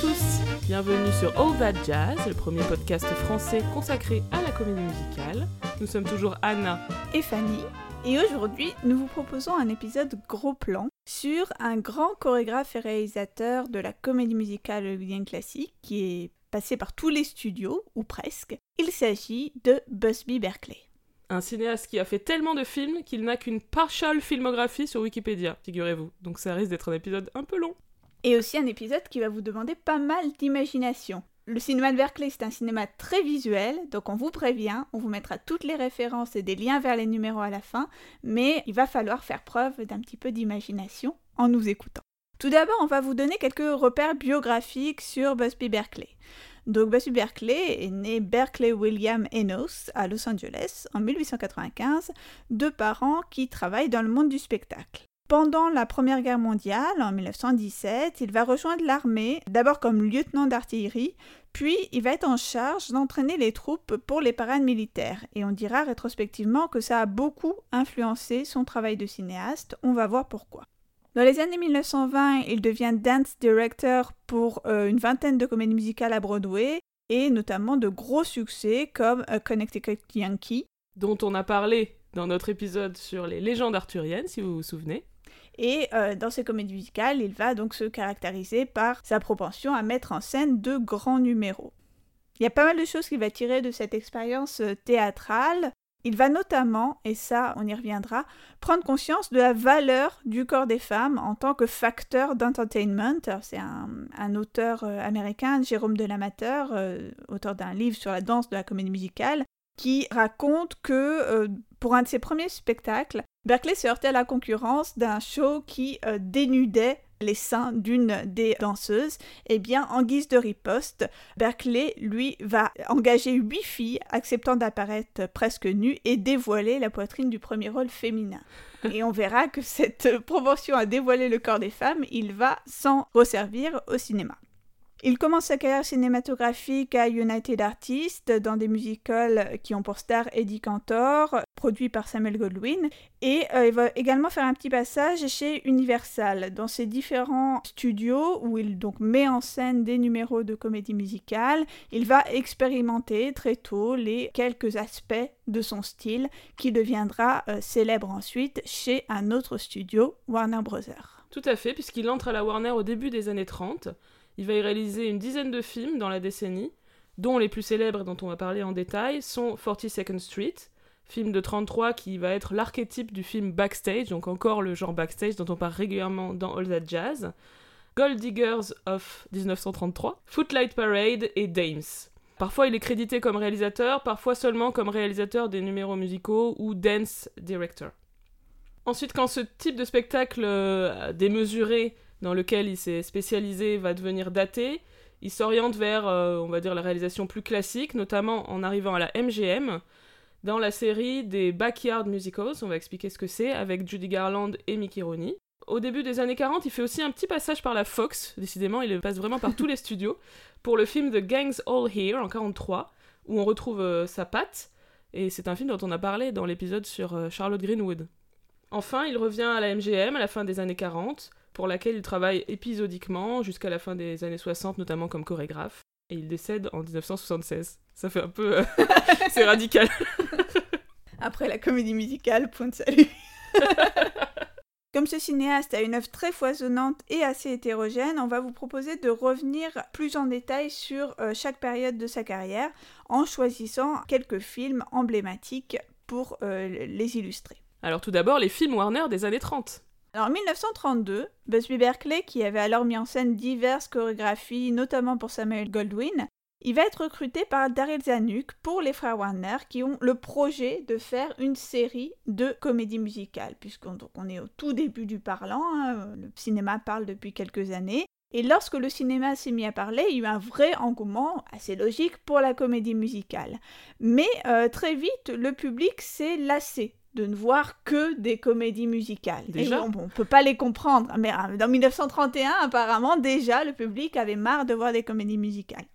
tous, bienvenue sur All That Jazz, le premier podcast français consacré à la comédie musicale. Nous sommes toujours Anna et Fanny, et aujourd'hui nous vous proposons un épisode gros plan sur un grand chorégraphe et réalisateur de la comédie musicale hollywoodienne classique qui est passé par tous les studios, ou presque. Il s'agit de Busby Berkeley. Un cinéaste qui a fait tellement de films qu'il n'a qu'une partial filmographie sur Wikipédia, figurez-vous. Donc ça risque d'être un épisode un peu long. Et aussi un épisode qui va vous demander pas mal d'imagination. Le cinéma de Berkeley, c'est un cinéma très visuel, donc on vous prévient, on vous mettra toutes les références et des liens vers les numéros à la fin, mais il va falloir faire preuve d'un petit peu d'imagination en nous écoutant. Tout d'abord, on va vous donner quelques repères biographiques sur Busby Berkeley. Donc Busby Berkeley est né Berkeley William Enos à Los Angeles en 1895, de parents qui travaillent dans le monde du spectacle. Pendant la Première Guerre mondiale, en 1917, il va rejoindre l'armée, d'abord comme lieutenant d'artillerie, puis il va être en charge d'entraîner les troupes pour les parades militaires. Et on dira rétrospectivement que ça a beaucoup influencé son travail de cinéaste, on va voir pourquoi. Dans les années 1920, il devient dance director pour euh, une vingtaine de comédies musicales à Broadway, et notamment de gros succès comme A Connecticut Yankee. Dont on a parlé dans notre épisode sur les légendes arthuriennes, si vous vous souvenez. Et euh, dans ces comédies musicales, il va donc se caractériser par sa propension à mettre en scène de grands numéros. Il y a pas mal de choses qu'il va tirer de cette expérience euh, théâtrale. Il va notamment, et ça on y reviendra, prendre conscience de la valeur du corps des femmes en tant que facteur d'entertainment. C'est un, auteur euh, américain, Jérôme Delamateur, auteur d'un livre sur la danse de la comédie musicale, qui raconte que pour un de ses premiers spectacles, Berkeley se heurtait à la concurrence d'un show qui euh, dénudait les seins d'une des danseuses, eh bien, en guise de riposte, Berkeley, lui, va engager huit filles acceptant d'apparaître presque nues et dévoiler la poitrine du premier rôle féminin. Et on verra que cette proportion à dévoiler le corps des femmes, il va s'en resservir au cinéma. Il commence sa carrière cinématographique à United Artists dans des musicals qui ont pour star Eddie Cantor, produit par Samuel Goldwyn, et euh, il va également faire un petit passage chez Universal dans ses différents studios où il donc met en scène des numéros de comédie musicale. Il va expérimenter très tôt les quelques aspects de son style qui deviendra euh, célèbre ensuite chez un autre studio, Warner Bros. Tout à fait, puisqu'il entre à la Warner au début des années 30. Il va y réaliser une dizaine de films dans la décennie, dont les plus célèbres dont on va parler en détail sont 42nd Street, film de 33 qui va être l'archétype du film backstage, donc encore le genre backstage dont on parle régulièrement dans All That Jazz, Gold Diggers of 1933, Footlight Parade et Dames. Parfois il est crédité comme réalisateur, parfois seulement comme réalisateur des numéros musicaux ou dance director. Ensuite, quand ce type de spectacle euh, démesuré dans lequel il s'est spécialisé va devenir daté. Il s'oriente vers, euh, on va dire, la réalisation plus classique, notamment en arrivant à la MGM, dans la série des Backyard Musicals, on va expliquer ce que c'est, avec Judy Garland et Mickey Rooney. Au début des années 40, il fait aussi un petit passage par la Fox, décidément, il passe vraiment par tous les studios, pour le film The Gangs All Here, en 43, où on retrouve euh, sa patte, et c'est un film dont on a parlé dans l'épisode sur euh, Charlotte Greenwood. Enfin, il revient à la MGM à la fin des années 40, pour laquelle il travaille épisodiquement jusqu'à la fin des années 60, notamment comme chorégraphe. Et il décède en 1976. Ça fait un peu... Euh, c'est radical. Après la comédie musicale, point de salut. Comme ce cinéaste a une œuvre très foisonnante et assez hétérogène, on va vous proposer de revenir plus en détail sur euh, chaque période de sa carrière en choisissant quelques films emblématiques pour euh, les illustrer. Alors tout d'abord les films Warner des années 30. Alors, en 1932, Busby Berkeley, qui avait alors mis en scène diverses chorégraphies, notamment pour Samuel Goldwyn, il va être recruté par Daryl Zanuck pour les frères Warner qui ont le projet de faire une série de comédies musicales, puisqu'on on est au tout début du parlant, hein, le cinéma parle depuis quelques années. Et lorsque le cinéma s'est mis à parler, il y a eu un vrai engouement assez logique pour la comédie musicale. Mais euh, très vite, le public s'est lassé de ne voir que des comédies musicales. Déjà on, ne peut pas les comprendre, mais euh, dans 1931, apparemment, déjà, le public avait marre de voir des comédies musicales.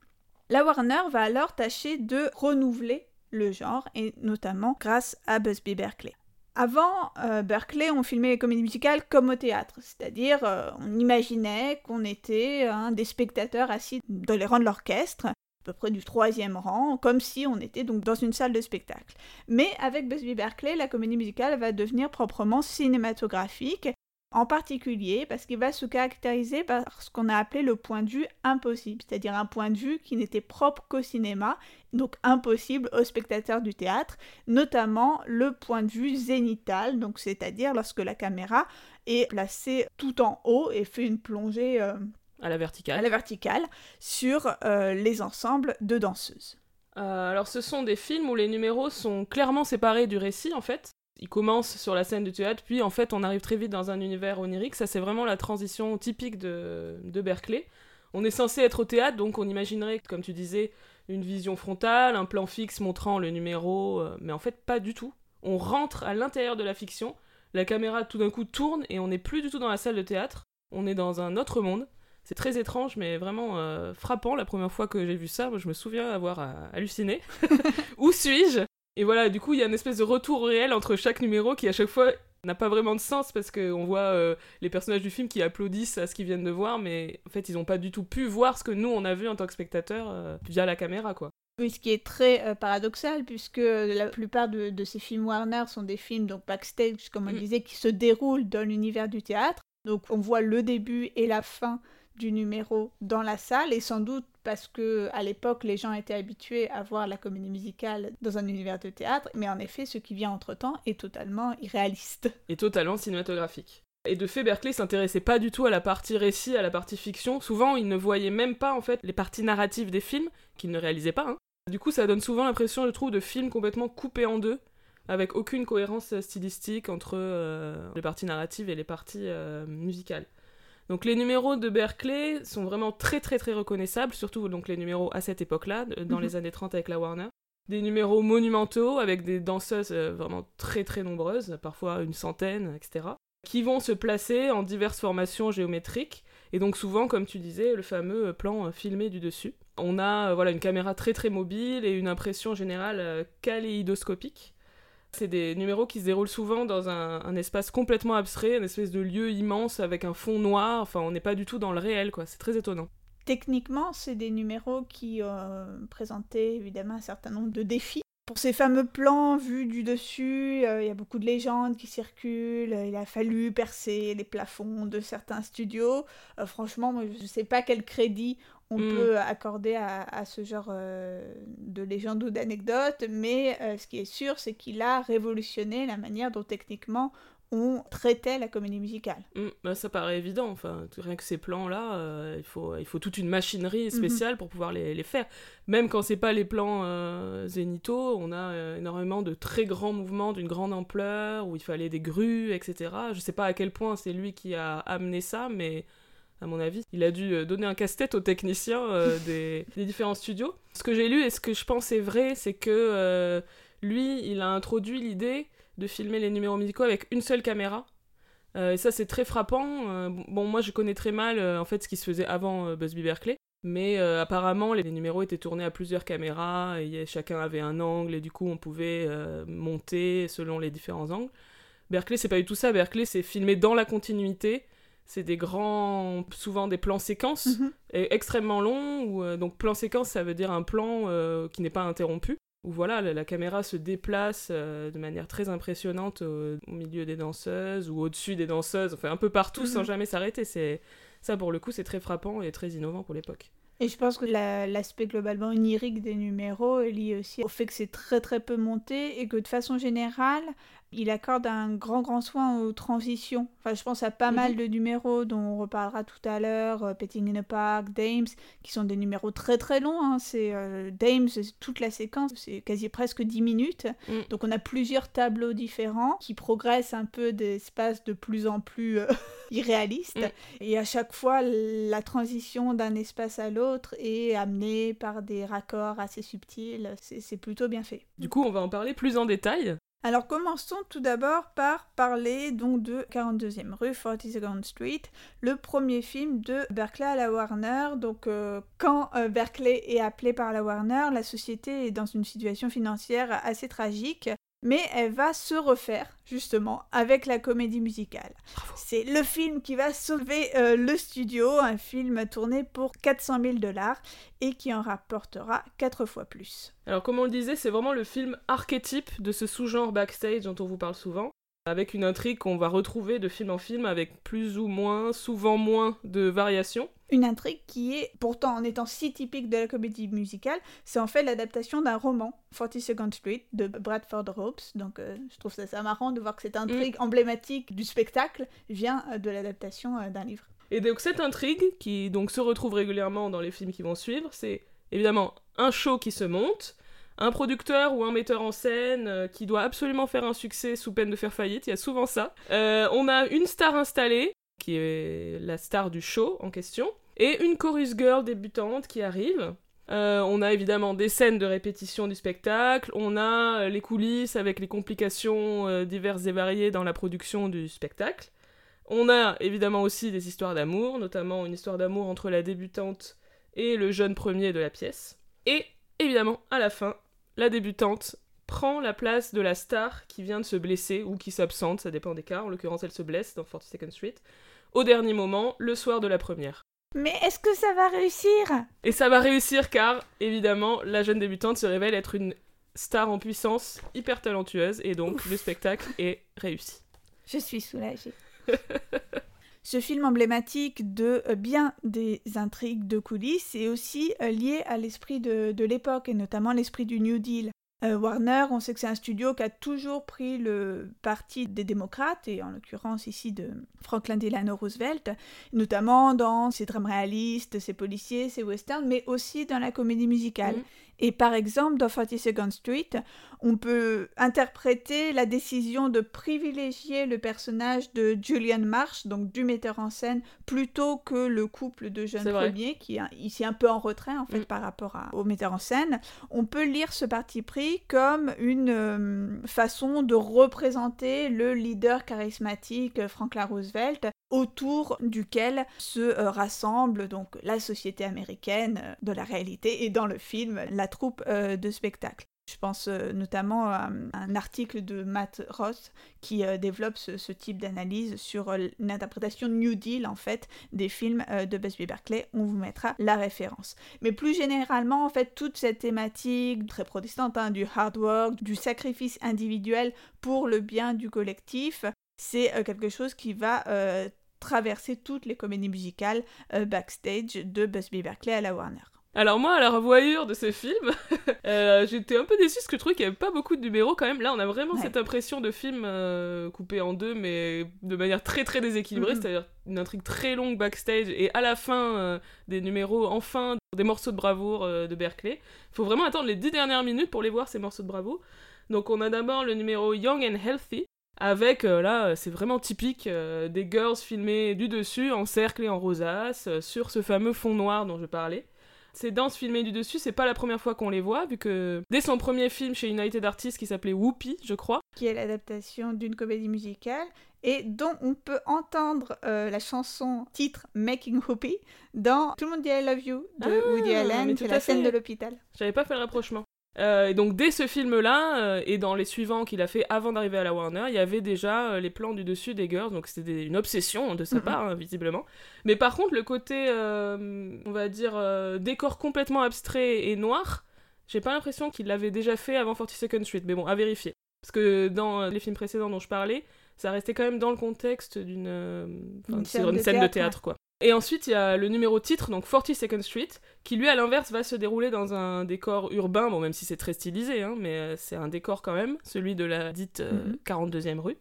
La Warner va alors tâcher de renouveler le genre, et notamment grâce à Busby Berkeley. Avant, euh, Berkeley, on filmait les comédies musicales comme au théâtre, c'est-à-dire euh, on imaginait qu'on était un des spectateurs assis dans les rangs de l'orchestre, peu près du troisième rang, comme si on était donc dans une salle de spectacle. Mais avec Busby Berkeley, la comédie musicale va devenir proprement cinématographique en particulier parce qu'il va se caractériser par ce qu'on a appelé le point de vue impossible, c'est-à-dire un point de vue qui n'était propre qu'au cinéma, donc impossible aux spectateurs du théâtre, notamment le point de vue zénital, donc c'est-à-dire lorsque la caméra est placée tout en haut et fait une plongée euh, à la verticale, à la verticale sur euh, les ensembles de danseuses. Euh, alors ce sont des films où les numéros sont clairement séparés du récit en fait il commence sur la scène du théâtre, puis en fait on arrive très vite dans un univers onirique. Ça c'est vraiment la transition typique de, de Berkeley. On est censé être au théâtre, donc on imaginerait, comme tu disais, une vision frontale, un plan fixe montrant le numéro, euh, mais en fait pas du tout. On rentre à l'intérieur de la fiction, la caméra tout d'un coup tourne et on n'est plus du tout dans la salle de théâtre, on est dans un autre monde. C'est très étrange, mais vraiment euh, frappant la première fois que j'ai vu ça. Moi, je me souviens avoir euh, halluciné. Où suis-je? Et voilà, du coup, il y a une espèce de retour réel entre chaque numéro qui, à chaque fois, n'a pas vraiment de sens parce qu'on voit euh, les personnages du film qui applaudissent à ce qu'ils viennent de voir, mais en fait, ils n'ont pas du tout pu voir ce que nous, on a vu en tant que spectateurs euh, via la caméra, quoi. Oui, ce qui est très euh, paradoxal, puisque la plupart de, ces films Warner sont des films, donc backstage, comme on mm. disait, qui se déroulent dans l'univers du théâtre. Donc on voit le début et la fin du numéro dans la salle et sans doute parce que à l'époque les gens étaient habitués à voir la comédie musicale dans un univers de théâtre, mais en effet ce qui vient entre-temps est totalement irréaliste. Et totalement cinématographique. Et de fait, Berkeley s'intéressait pas du tout à la partie récit, à la partie fiction. Souvent, il ne voyait même pas en fait les parties narratives des films qu'il ne réalisait pas. Hein. Du coup, ça donne souvent l'impression, je trouve, de films complètement coupés en deux, avec aucune cohérence stylistique entre euh, les parties narratives et les parties euh, musicales. Donc les numéros de Berkeley sont vraiment très très très reconnaissables, surtout donc les numéros à cette époque-là, dans mhm. les années 30 avec la Warner. Des numéros monumentaux avec des danseuses euh, vraiment très très nombreuses, parfois une centaine, etc. Qui vont se placer en diverses formations géométriques. Et donc souvent, comme tu disais, le fameux plan euh, filmé du dessus. On a euh, voilà une caméra très très mobile et une impression générale kaléidoscopique c'est des numéros qui se déroulent souvent dans un, espace complètement abstrait, une espèce de lieu immense avec un fond noir. Enfin, on n'est pas du tout dans le réel, quoi. C'est très étonnant. Techniquement, c'est des numéros qui euh, présentaient évidemment un certain nombre de défis. Pour ces fameux plans vus du dessus, euh, il y a beaucoup de légendes qui circulent. il a fallu percer les plafonds de certains studios. Euh, franchement, je ne sais pas quel crédit on mm. peut accorder à, ce genre euh, de légende ou d'anecdote, mais euh, ce qui est sûr, c'est qu'il a révolutionné la manière dont techniquement on traitait la comédie musicale. Mm, bah, ça paraît évident, enfin, rien que ces plans-là, euh, il, faut, il faut toute une machinerie mhm. spéciale pour pouvoir les, les, faire. Même quand c'est pas les plans zénithaux, on a énormément de très grands mouvements d'une grande ampleur, où il fallait des grues, etc. Je sais pas à quel point c'est lui qui a amené ça, mais à mon avis. Il a dû euh, donner un casse-tête aux techniciens euh, des, différents studios. Ce que j'ai lu et ce que je pense est vrai, c'est que euh, lui, il a introduit l'idée de filmer les numéros musicaux avec une seule caméra. et ça, c'est très frappant. bon, moi, je connais très mal en fait ce qui se faisait avant Busby Berkeley. Mais apparemment, les, numéros étaient tournés à plusieurs caméras, et chacun avait un angle, et du coup, on pouvait monter selon les différents angles. Berkeley, c'est pas du tout ça. Berkeley, c'est filmé dans la continuité, c'est des grands, souvent des plans séquences, mhm. extrêmement longs. Où, euh, donc plan séquence, ça veut dire un plan euh, qui n'est pas interrompu. Où voilà, la, caméra se déplace euh, de manière très impressionnante au, milieu des danseuses ou au-dessus des danseuses, enfin un peu partout sans mhm. jamais s'arrêter. C'est ça pour le coup, c'est très frappant et très innovant pour l'époque. Et je pense que l'aspect globalement onirique des numéros est lié aussi au fait que c'est très très peu monté et que de façon générale, il accorde un grand grand soin aux transitions. Enfin, je pense à pas mal mhm. de numéros dont on reparlera tout à l'heure, euh, Petting in a Park, Dames, qui sont des numéros très très longs. Hein. C'est euh, Dames, toute la séquence, c'est quasi presque 10 minutes. Mm. Donc on a plusieurs tableaux différents qui progressent un peu d'espace de plus en plus euh, irréaliste. Mm. Et à chaque fois, la transition d'un espace à l'autre est amenée par des raccords assez subtils. C'est plutôt bien fait. Du coup, on va en parler plus en détail. Alors commençons tout d'abord par parler donc de 42e rue 42nd Street, le premier film de Berkeley à la Warner. Donc euh, quand euh, Berkeley est appelé par la Warner, la société est dans une situation financière assez tragique. Mais elle va se refaire justement avec la comédie musicale. C'est le film qui va sauver euh, le studio, un film tourné pour 400 000 dollars et qui en rapportera 4 fois plus. Alors comme on le disait, c'est vraiment le film archétype de ce sous-genre backstage dont on vous parle souvent avec une intrigue qu'on va retrouver de film en film avec plus ou moins, souvent moins de variations. Une intrigue qui est, pourtant en étant si typique de la comédie musicale, c'est en fait l'adaptation d'un roman, 42nd Street, de Bradford Ropes. Donc euh, je trouve ça, ça, marrant de voir que cette intrigue mm. emblématique du spectacle vient euh, de l'adaptation euh, d'un livre. Et donc cette intrigue, qui donc se retrouve régulièrement dans les films qui vont suivre, c'est évidemment un show qui se monte, un producteur ou un metteur en scène euh, qui doit absolument faire un succès sous peine de faire faillite, il y a souvent ça. Euh, on a une star installée, qui est la star du show en question, et une chorus girl débutante qui arrive. Euh, on a évidemment des scènes de répétition du spectacle, on a les coulisses avec les complications diverses et variées dans la production du spectacle. On a évidemment aussi des histoires d'amour, notamment une histoire d'amour entre la débutante et le jeune premier de la pièce. Et évidemment, à la fin, la débutante prend la place de la star qui vient de se blesser ou qui s'absente, ça dépend des cas, en l'occurrence elle se blesse dans 42nd Street, au dernier moment, le soir de la première. Mais est-ce que ça va réussir? Et ça va réussir car, évidemment, la jeune débutante se révèle être une star en puissance, hyper talentueuse, et donc le spectacle est réussi. Je suis soulagée. Ce film emblématique de euh, bien des intrigues de coulisses est aussi euh, lié à l'esprit de, l'époque et notamment l'esprit du New Deal. Euh, Warner, on sait que c'est un studio qui a toujours pris le parti des démocrates, et en l'occurrence ici de Franklin Delano Roosevelt, notamment dans ses drames réalistes, ses policiers, ses westerns, mais aussi dans la comédie musicale. Mm. Et par exemple, dans 42nd Street, on peut interpréter la décision de privilégier le personnage de Julian Marsh, donc du metteur en scène, plutôt que le couple de jeunes premiers, qui est ici un peu en retrait en fait mm. par rapport au metteur en scène. On peut lire ce parti pris comme une euh, façon de représenter le leader charismatique Franklin Roosevelt autour duquel se euh, rassemble donc la société américaine euh, de la réalité et dans le film la troupe euh, de spectacle. Je pense notamment à un article de Matt Ross qui développe ce, type d'analyse sur l'interprétation New Deal en fait des films de Busby Berkeley. On vous mettra la référence. Mais plus généralement en fait toute cette thématique très protestante hein, du hard work, du sacrifice individuel pour le bien du collectif, c'est quelque chose qui va traverser toutes les comédies musicales euh, backstage de Busby Berkeley à la Warner. Alors moi, à la revoyure de ce film, euh, j'étais un peu déçue parce que je trouvais qu'il n'y avait pas beaucoup de numéros quand même. Là, on a vraiment cette impression de film euh, coupé en deux, mais de manière très très déséquilibrée, mm-hmm. c'est-à-dire une intrigue très longue backstage et à la fin des numéros, enfin, des morceaux de bravoure de Berkeley. Il faut vraiment attendre les dix dernières minutes pour les voir, ces morceaux de bravoure. Donc on a d'abord le numéro Young and Healthy, avec euh, là c'est vraiment typique euh, des girls filmées du dessus en cercle et en rosace euh, sur ce fameux fond noir dont je parlais. Ces danses filmées du dessus, c'est pas la première fois qu'on les voit, vu que dès son premier film chez United Artists qui s'appelait Whoopi, je crois, qui est l'adaptation d'une comédie musicale et dont on peut entendre la chanson titre Making Whoopi dans Tout le monde dit I Love You de ah, Woody Allen, c'est la scène de l'hôpital. J'avais pas fait le rapprochement. Euh, et donc dès ce film-là, euh, et dans les suivants qu'il a fait avant d'arriver à la Warner, il y avait déjà euh, les plans du dessus des girls, donc c'était une obsession de sa mhm. part, hein, visiblement. Mais par contre, le côté, on va dire, décor complètement abstrait et noir, j'ai pas l'impression qu'il l'avait déjà fait avant 42nd Street, mais bon, à vérifier. Parce que dans les films précédents dont je parlais, ça restait quand même dans le contexte d'une une scène, de théâtre, quoi. Et ensuite, il y a le numéro titre, donc 42nd Street, qui lui, à l'inverse, va se dérouler dans un décor urbain, bon, même si c'est très stylisé, hein, mais euh, c'est un décor quand même, celui de la dite 42e euh, rue.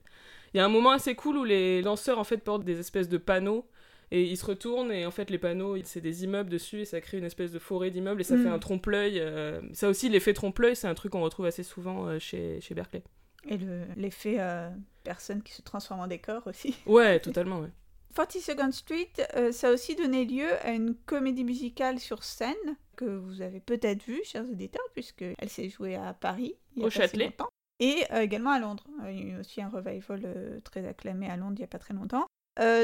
Il y a un moment assez cool où les lanceurs, en fait, portent des espèces de panneaux, et ils se retournent, et en fait, les panneaux, c'est des immeubles dessus, et ça crée une espèce de forêt d'immeubles, et ça fait mhm. un trompe-l'œil. Euh, ça aussi, l'effet trompe-l'œil, c'est un truc qu'on retrouve assez souvent chez, chez Berkeley. Et l'effet personne qui se transforme en décor aussi. Ouais, totalement, ouais. 42nd Street, euh, ça a aussi donné lieu à une comédie musicale sur scène que vous avez peut-être vue, chers auditeurs, puisqu'elle s'est jouée à Paris. Il y a Au Châtelet. Et euh, également à Londres. Il y a eu aussi un revival euh, très acclamé à Londres il n'y a pas très longtemps.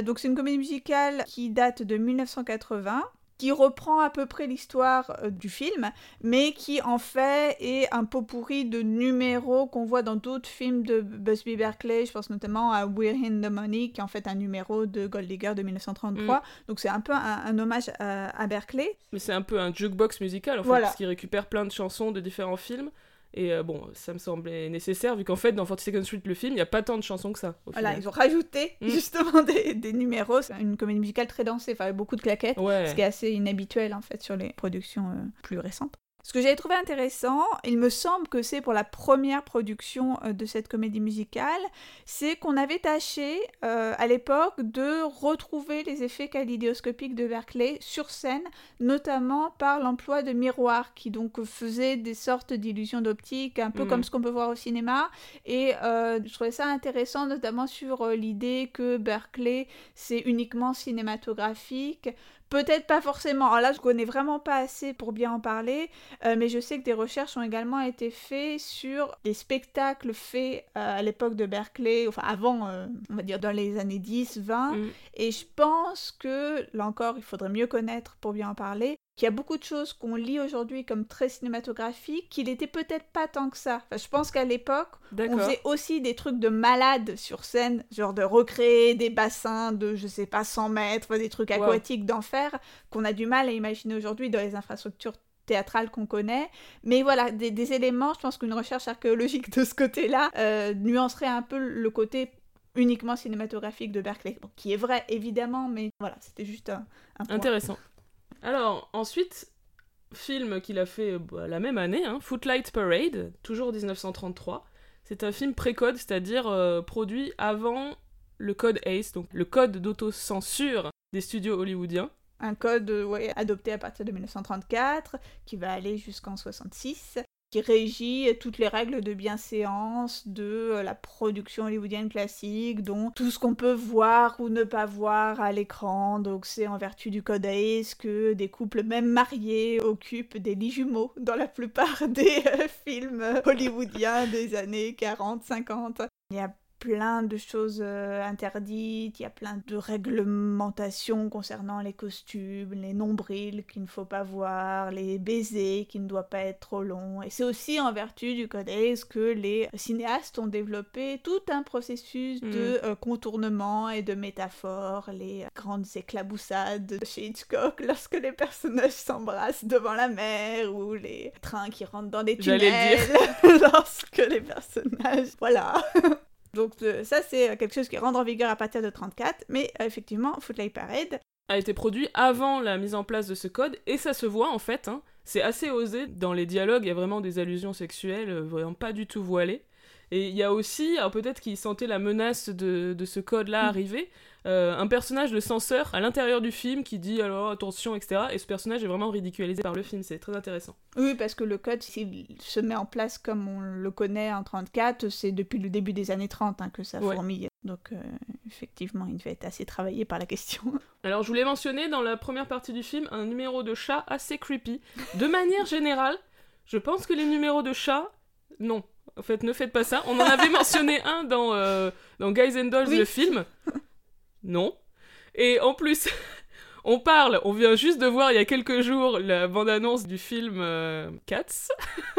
donc c'est une comédie musicale qui date de 1980 qui reprend à peu près l'histoire euh, du film, mais qui en fait est un pot pourri de numéros qu'on voit dans d'autres films de Busby Berkeley. Je pense notamment à We're in the Money, qui est en fait un numéro de Gold Digger de 1933. Donc c'est un peu un, hommage à, Berkeley. Mais c'est un peu un jukebox musical en fait, parce qu'il récupère plein de chansons de différents films. Et euh, bon, ça me semblait nécessaire, vu qu'en fait, dans 42nd Street, le film, il n'y a pas tant de chansons que ça. Voilà, ils ont rajouté mm. justement des, des numéros. C'est une comédie musicale très dansée, enfin, avec beaucoup de claquettes, ce qui est assez inhabituel en fait sur les productions euh, plus récentes. Ce que j'avais trouvé intéressant, il me semble que c'est pour la première production euh, de cette comédie musicale, c'est qu'on avait tâché euh, à l'époque de retrouver les effets kaléidoscopiques de Berkeley sur scène, notamment par l'emploi de miroirs qui donc faisaient des sortes d'illusions d'optique, un peu mm. comme ce qu'on peut voir au cinéma. Et euh, je trouvais ça intéressant, notamment sur l'idée que Berkeley c'est uniquement cinématographique, Peut-être pas forcément. Alors là, je connais vraiment pas assez pour bien en parler, euh, mais je sais que des recherches ont également été faites sur des spectacles faits euh, à l'époque de Berkeley, enfin avant, euh, on va dire dans les années 10, 20. Mm. Et je pense que, là encore, il faudrait mieux connaître pour bien en parler, qu'il y a beaucoup de choses qu'on lit aujourd'hui comme très cinématographiques, qu'il était peut-être pas tant que ça. Enfin, je pense qu'à l'époque, on faisait aussi des trucs de malades sur scène, genre de recréer des bassins de, je sais pas, 100 mètres, des trucs aquatiques d'enfer, qu'on a du mal à imaginer aujourd'hui dans les infrastructures théâtrales qu'on connaît. Mais voilà, des, éléments, je pense qu'une recherche archéologique de ce côté-là euh, nuancerait un peu le côté uniquement cinématographique de Berkeley, qui est vrai évidemment, mais voilà, c'était juste un, un point. Intéressant. Alors, ensuite, film qu'il a fait bah, la même année, hein, Footlight Parade, toujours 1933. C'est un film pré-code, c'est-à-dire euh, produit avant le code ACE, donc le code d'autocensure des studios hollywoodiens. Un code adopté à partir de 1934, qui va aller jusqu'en 66, qui régit toutes les règles de bienséance de euh, la production hollywoodienne classique, dont tout ce qu'on peut voir ou ne pas voir à l'écran. Donc c'est en vertu du code ACE que des couples même mariés occupent des lits jumeaux dans la plupart des euh, films hollywoodiens des années 40-50. Il a plein de choses euh, interdites, il y a plein de réglementations concernant les costumes, les nombrils qu'il ne faut pas voir, les baisers qui ne doivent pas être trop longs. Et c'est aussi en vertu du codex que les cinéastes ont développé tout un processus de mm. euh, contournement et de métaphores, les grandes éclaboussades chez Hitchcock lorsque les personnages s'embrassent devant la mer ou les trains qui rentrent dans des tunnels lorsque les personnages... Voilà Donc euh, ça, c'est quelque chose qui rentre en vigueur à partir de 34, mais euh, effectivement, Footlight Parade a été produit avant la mise en place de ce code, et ça se voit en fait, hein. c'est assez osé, dans les dialogues, il y a vraiment des allusions sexuelles, euh, vraiment pas du tout voilées. Et il y a aussi, alors peut-être qu'ils sentaient la menace de, ce code-là mm. arriver, euh, un personnage de censeur à l'intérieur du film qui dit alors attention, etc. Et ce personnage est vraiment ridiculisé par le film, c'est très intéressant. Oui, parce que le code, s'il se met en place comme on le connaît en 34, c'est depuis le début des années 30 hein, que ça fourmille. Donc euh, effectivement, il devait être assez travaillé par la question. Alors je voulais mentionner dans la première partie du film un numéro de chat assez creepy. De manière générale, je pense que les numéros de chat, non. En fait, ne faites pas ça. On en avait mentionné un dans, euh, dans Guys and Dolls, le film. Non. Et en plus, on parle, on vient juste de voir il y a quelques jours la bande-annonce du film euh, Cats.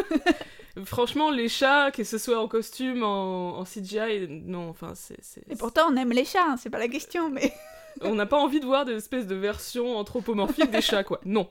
Franchement, les chats, que ce soit en costume, en, CGI, non, enfin, c'est... Et pourtant, on aime les chats, hein, c'est pas la question, mais... on n'a pas envie de voir des espèces de versions anthropomorphiques des chats, quoi. Non.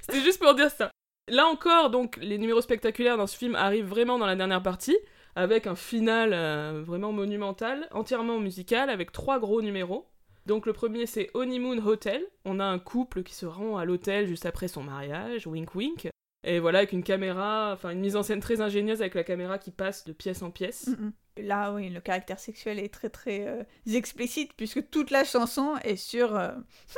C'était juste pour dire ça. Là encore, donc, les numéros spectaculaires dans ce film arrivent vraiment dans la dernière partie avec un final euh, vraiment monumental, entièrement musical, avec trois gros numéros. Donc le premier c'est Honeymoon Hotel, on a un couple qui se rend à l'hôtel juste après son mariage, wink wink, et voilà avec une caméra, enfin une mise en scène très ingénieuse avec la caméra qui passe de pièce en pièce. Mm, mm. Là oui, le caractère sexuel est très très euh, explicite puisque toute la chanson est sur euh,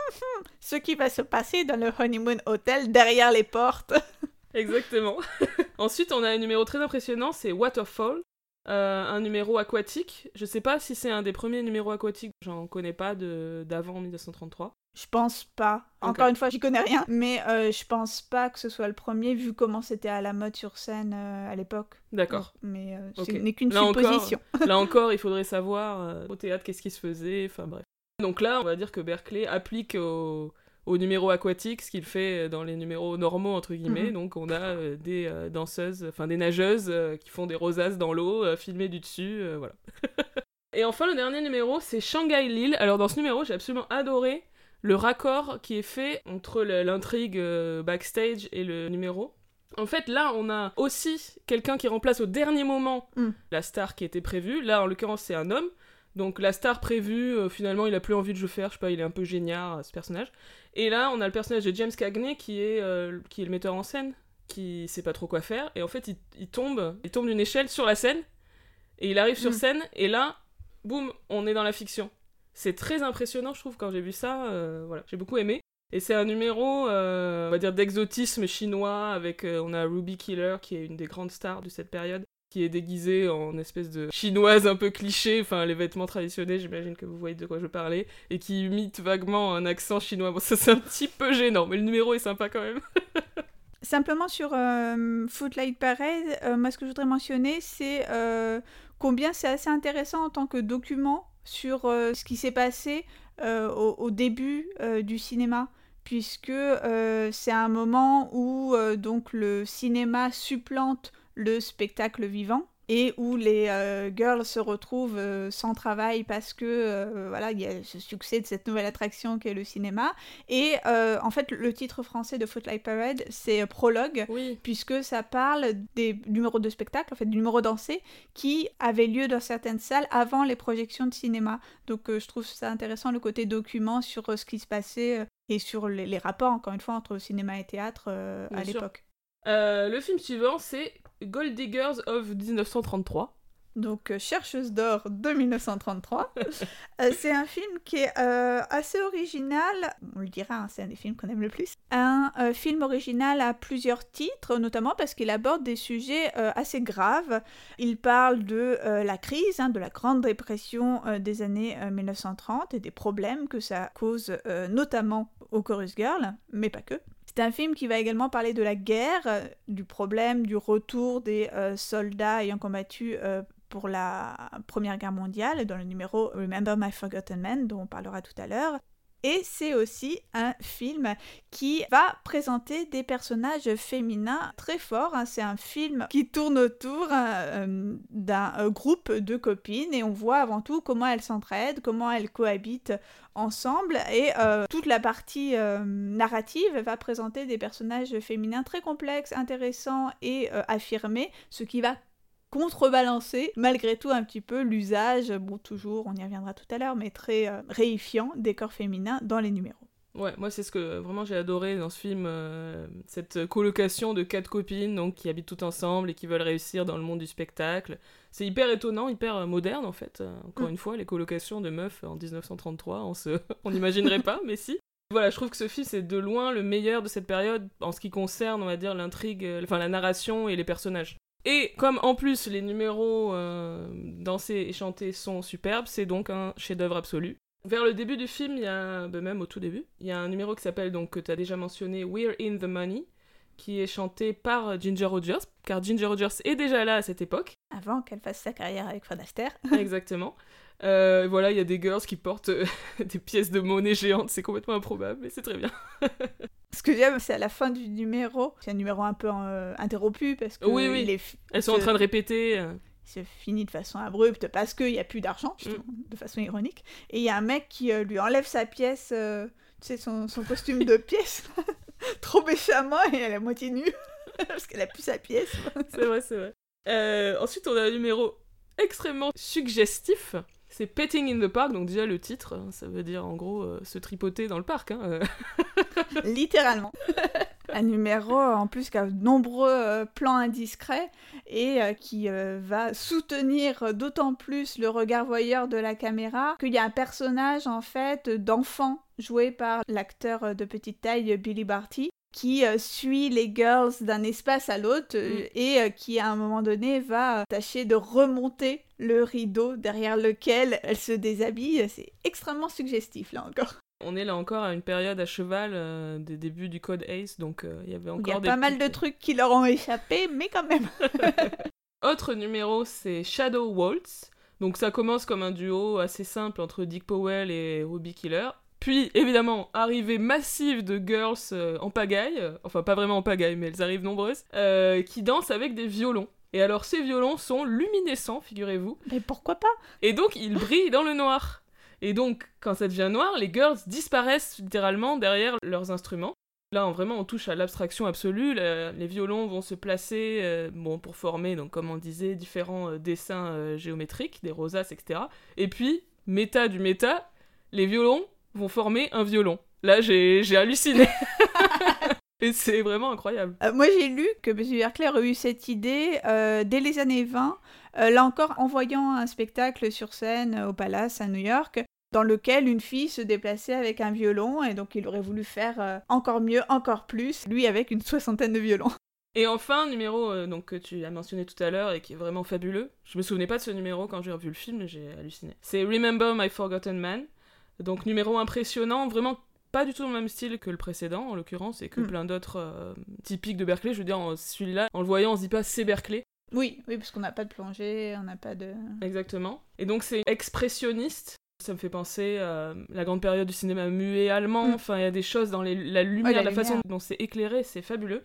ce qui va se passer dans le Honeymoon Hotel derrière les portes. Exactement. Ensuite, on a un numéro très impressionnant, c'est Waterfall. Euh, un numéro aquatique. Je sais pas si c'est un des premiers numéros aquatiques, j'en connais pas d'avant 1933. Je pense pas. Encore une fois, j'y connais rien, mais euh, je pense pas que ce soit le premier vu comment c'était à la mode sur scène euh, à l'époque. D'accord. Mais ce n'est qu'une supposition. là encore, il faudrait savoir au théâtre qu'est-ce qui se faisait, enfin bref. Donc là, on va dire que Berkeley applique au, au numéro aquatique, ce qu'il fait dans les numéros normaux, entre guillemets. Mhm. Donc on a euh, des euh, danseuses, enfin des nageuses euh, qui font des rosaces dans l'eau, euh, filmées du dessus, euh, voilà. Et enfin, le dernier numéro, c'est Shanghai Lille. Alors dans ce numéro, j'ai absolument adoré le raccord qui est fait entre l'intrigue euh, backstage et le numéro. En fait, là, on a aussi quelqu'un qui remplace au dernier moment Mm. la star qui était prévue. Là, en l'occurrence, c'est un homme. Donc la star prévue, euh, finalement, il a plus envie de le faire. Je sais pas, il est un peu génial, euh, ce personnage. Et là, on a le personnage de James Cagney qui est, euh, qui est le metteur en scène, qui sait pas trop quoi faire. Et en fait, il, il tombe, il tombe d'une échelle sur la scène. Et il arrive sur Mm. scène. Et là, boum, on est dans la fiction. C'est très impressionnant, je trouve, quand j'ai vu ça. euh, voilà, j'ai beaucoup aimé. Et c'est un numéro, on va dire, d'exotisme chinois, avec, on a Ruby Killer, qui est une des grandes stars de cette période, qui est déguisée en espèce de chinoise un peu cliché, enfin, les vêtements traditionnels, j'imagine que vous voyez de quoi je parlais, et qui imite vaguement un accent chinois. Bon, ça c'est un petit peu gênant, mais le numéro est sympa quand même. Simplement sur euh, Footlight Parade, euh, moi ce que je voudrais mentionner, c'est euh, combien c'est assez intéressant en tant que document sur ce qui s'est passé au, début du cinéma, puisque c'est un moment où donc le cinéma supplante le spectacle vivant et où les euh, girls se retrouvent euh, sans travail parce que euh, voilà il y a ce succès de cette nouvelle attraction qu'est le cinéma et en fait le titre français de Footlight Parade c'est prologue Oui. puisque ça parle des numéros de spectacle, en fait, du numéro dansé qui avait lieu dans certaines salles avant les projections de cinéma. Donc je trouve ça intéressant le côté document sur ce qui se passait et sur les, les rapports, encore une fois, entre cinéma et théâtre à l'époque. Euh, le film suivant, c'est Gold Diggers of 1933. Donc euh, Chercheuse d'or de 1933. Euh, c'est un film qui est euh, assez original, on le dira, hein, c'est un des films qu'on aime le plus. Un film original à plusieurs titres, notamment parce qu'il aborde des sujets assez graves. Il parle de la crise, hein, de la Grande Dépression des années euh, 1930 et des problèmes que ça cause, notamment aux Chorus Girls, mais pas que. C'est un film qui va également parler de la guerre, euh, du problème du retour des euh, soldats ayant combattu euh, pour la Première Guerre mondiale, dans le numéro Remember My Forgotten Men, dont on parlera tout à l'heure. Et c'est aussi un film qui va présenter des personnages féminins très forts. hein. C'est un film qui tourne autour euh, d'un groupe de copines et on voit avant tout comment elles s'entraident, comment elles cohabitent ensemble. Et euh, toute la partie euh, narrative va présenter des personnages féminins très complexes, intéressants et euh, affirmés, ce qui va contrebalancer malgré tout un petit peu l'usage, bon toujours, on y reviendra tout à l'heure, mais très réifiant des corps féminins dans les numéros. Ouais, moi c'est ce que vraiment j'ai adoré dans ce film, euh, cette colocation de quatre copines donc qui habitent toutes ensemble et qui veulent réussir dans le monde du spectacle. C'est hyper étonnant, hyper euh, moderne en fait. Euh, encore Mm. une fois, les colocations de meufs en 1933, on se, on n'imaginerait pas, mais si. Voilà, je trouve que ce film c'est de loin le meilleur de cette période en ce qui concerne, on va dire, l'intrigue, enfin la narration et les personnages. Et comme en plus les numéros euh, dansés et chantés sont superbes, c'est donc un chef-d'œuvre absolu. Vers le début du film, il y a, ben même au tout début, il y a un numéro qui s'appelle, donc que tu as déjà mentionné, We're in the Money, qui est chanté par Ginger Rogers, car Ginger Rogers est déjà là à cette époque. Avant qu'elle fasse sa carrière avec Fred Astaire. Exactement. Euh, voilà, il y a des girls qui portent euh, des pièces de monnaie géantes, c'est complètement improbable, mais c'est très bien. Ce que j'aime, c'est à la fin du numéro, c'est un numéro un peu euh, interrompu parce que Oui, oui. Elles sont en train de répéter. Il se finit de façon abrupte parce qu'il n'y a plus d'argent, justement, de façon ironique. Et il y a un mec qui euh, lui enlève sa pièce, euh, tu sais, son, son costume de pièce, trop méchamment, et elle est à moitié nue, parce qu'elle a plus sa pièce. C'est vrai, c'est vrai. Euh, ensuite, on a un numéro extrêmement suggestif. C'est Petting in the Park, donc déjà le titre, hein, ça veut dire en gros euh, se tripoter dans le parc. Hein, euh. Littéralement. un numéro en plus qui a de nombreux euh, plans indiscrets et qui va soutenir d'autant plus le regard voyeur de la caméra qu'il y a un personnage en fait d'enfant joué par l'acteur de petite taille Billy Barty qui euh, suit les girls d'un espace à l'autre euh, Mm. et euh, qui à un moment donné va tâcher de remonter le rideau derrière lequel elle se déshabille. C'est extrêmement suggestif là encore. On est là encore à une période à cheval des débuts du code ACE, donc il y avait encore Il y a des pas mal de trucs qui leur ont échappé, mais quand même. Autre numéro, c'est Shadow Waltz. Donc ça commence comme un duo assez simple entre Dick Powell et Ruby Killer. Puis, évidemment, arrivée massive de girls euh, en pagaille, euh, enfin pas vraiment en pagaille, mais elles arrivent nombreuses, euh, qui dansent avec des violons. Et alors, ces violons sont luminescents, figurez-vous. Mais pourquoi pas? Et donc, ils brillent dans le noir. Et donc, quand ça devient noir, les girls disparaissent littéralement derrière leurs instruments. Là, on, vraiment, on touche à l'abstraction absolue. Le- les violons vont se placer euh, bon, pour former, donc, comme on disait, différents dessins géométriques, des rosaces, etc. Et puis, méta du méta, les violons vont former un violon. Là, j'ai halluciné. Et c'est vraiment incroyable. Euh, Moi, j'ai lu que M. Berkeley aurait eu cette idée euh, dès les années 20, euh, là encore en voyant un spectacle sur scène au Palace à New York, dans lequel une fille se déplaçait avec un violon, et donc il aurait voulu faire encore mieux, encore plus, lui avec une soixantaine de violons. Et enfin, numéro euh, donc, que tu as mentionné tout à l'heure et qui est vraiment fabuleux. Je me souvenais pas de ce numéro quand j'ai revu le film, j'ai halluciné. C'est Remember My Forgotten Man. Donc, numéro impressionnant, vraiment pas du tout dans le même style que le précédent, en l'occurrence, et que Mm. plein d'autres euh, typiques de Berkeley. Je veux dire, celui-là, en le voyant, on se dit pas c'est Berkeley. Oui, oui, parce qu'on n'a pas de plongée, on n'a pas de... Exactement. Et donc, c'est expressionniste. Ça me fait penser à la grande période du cinéma muet allemand. Mm. Enfin, il y a des choses dans les- la lumière, la la, façon dont c'est éclairé, c'est fabuleux.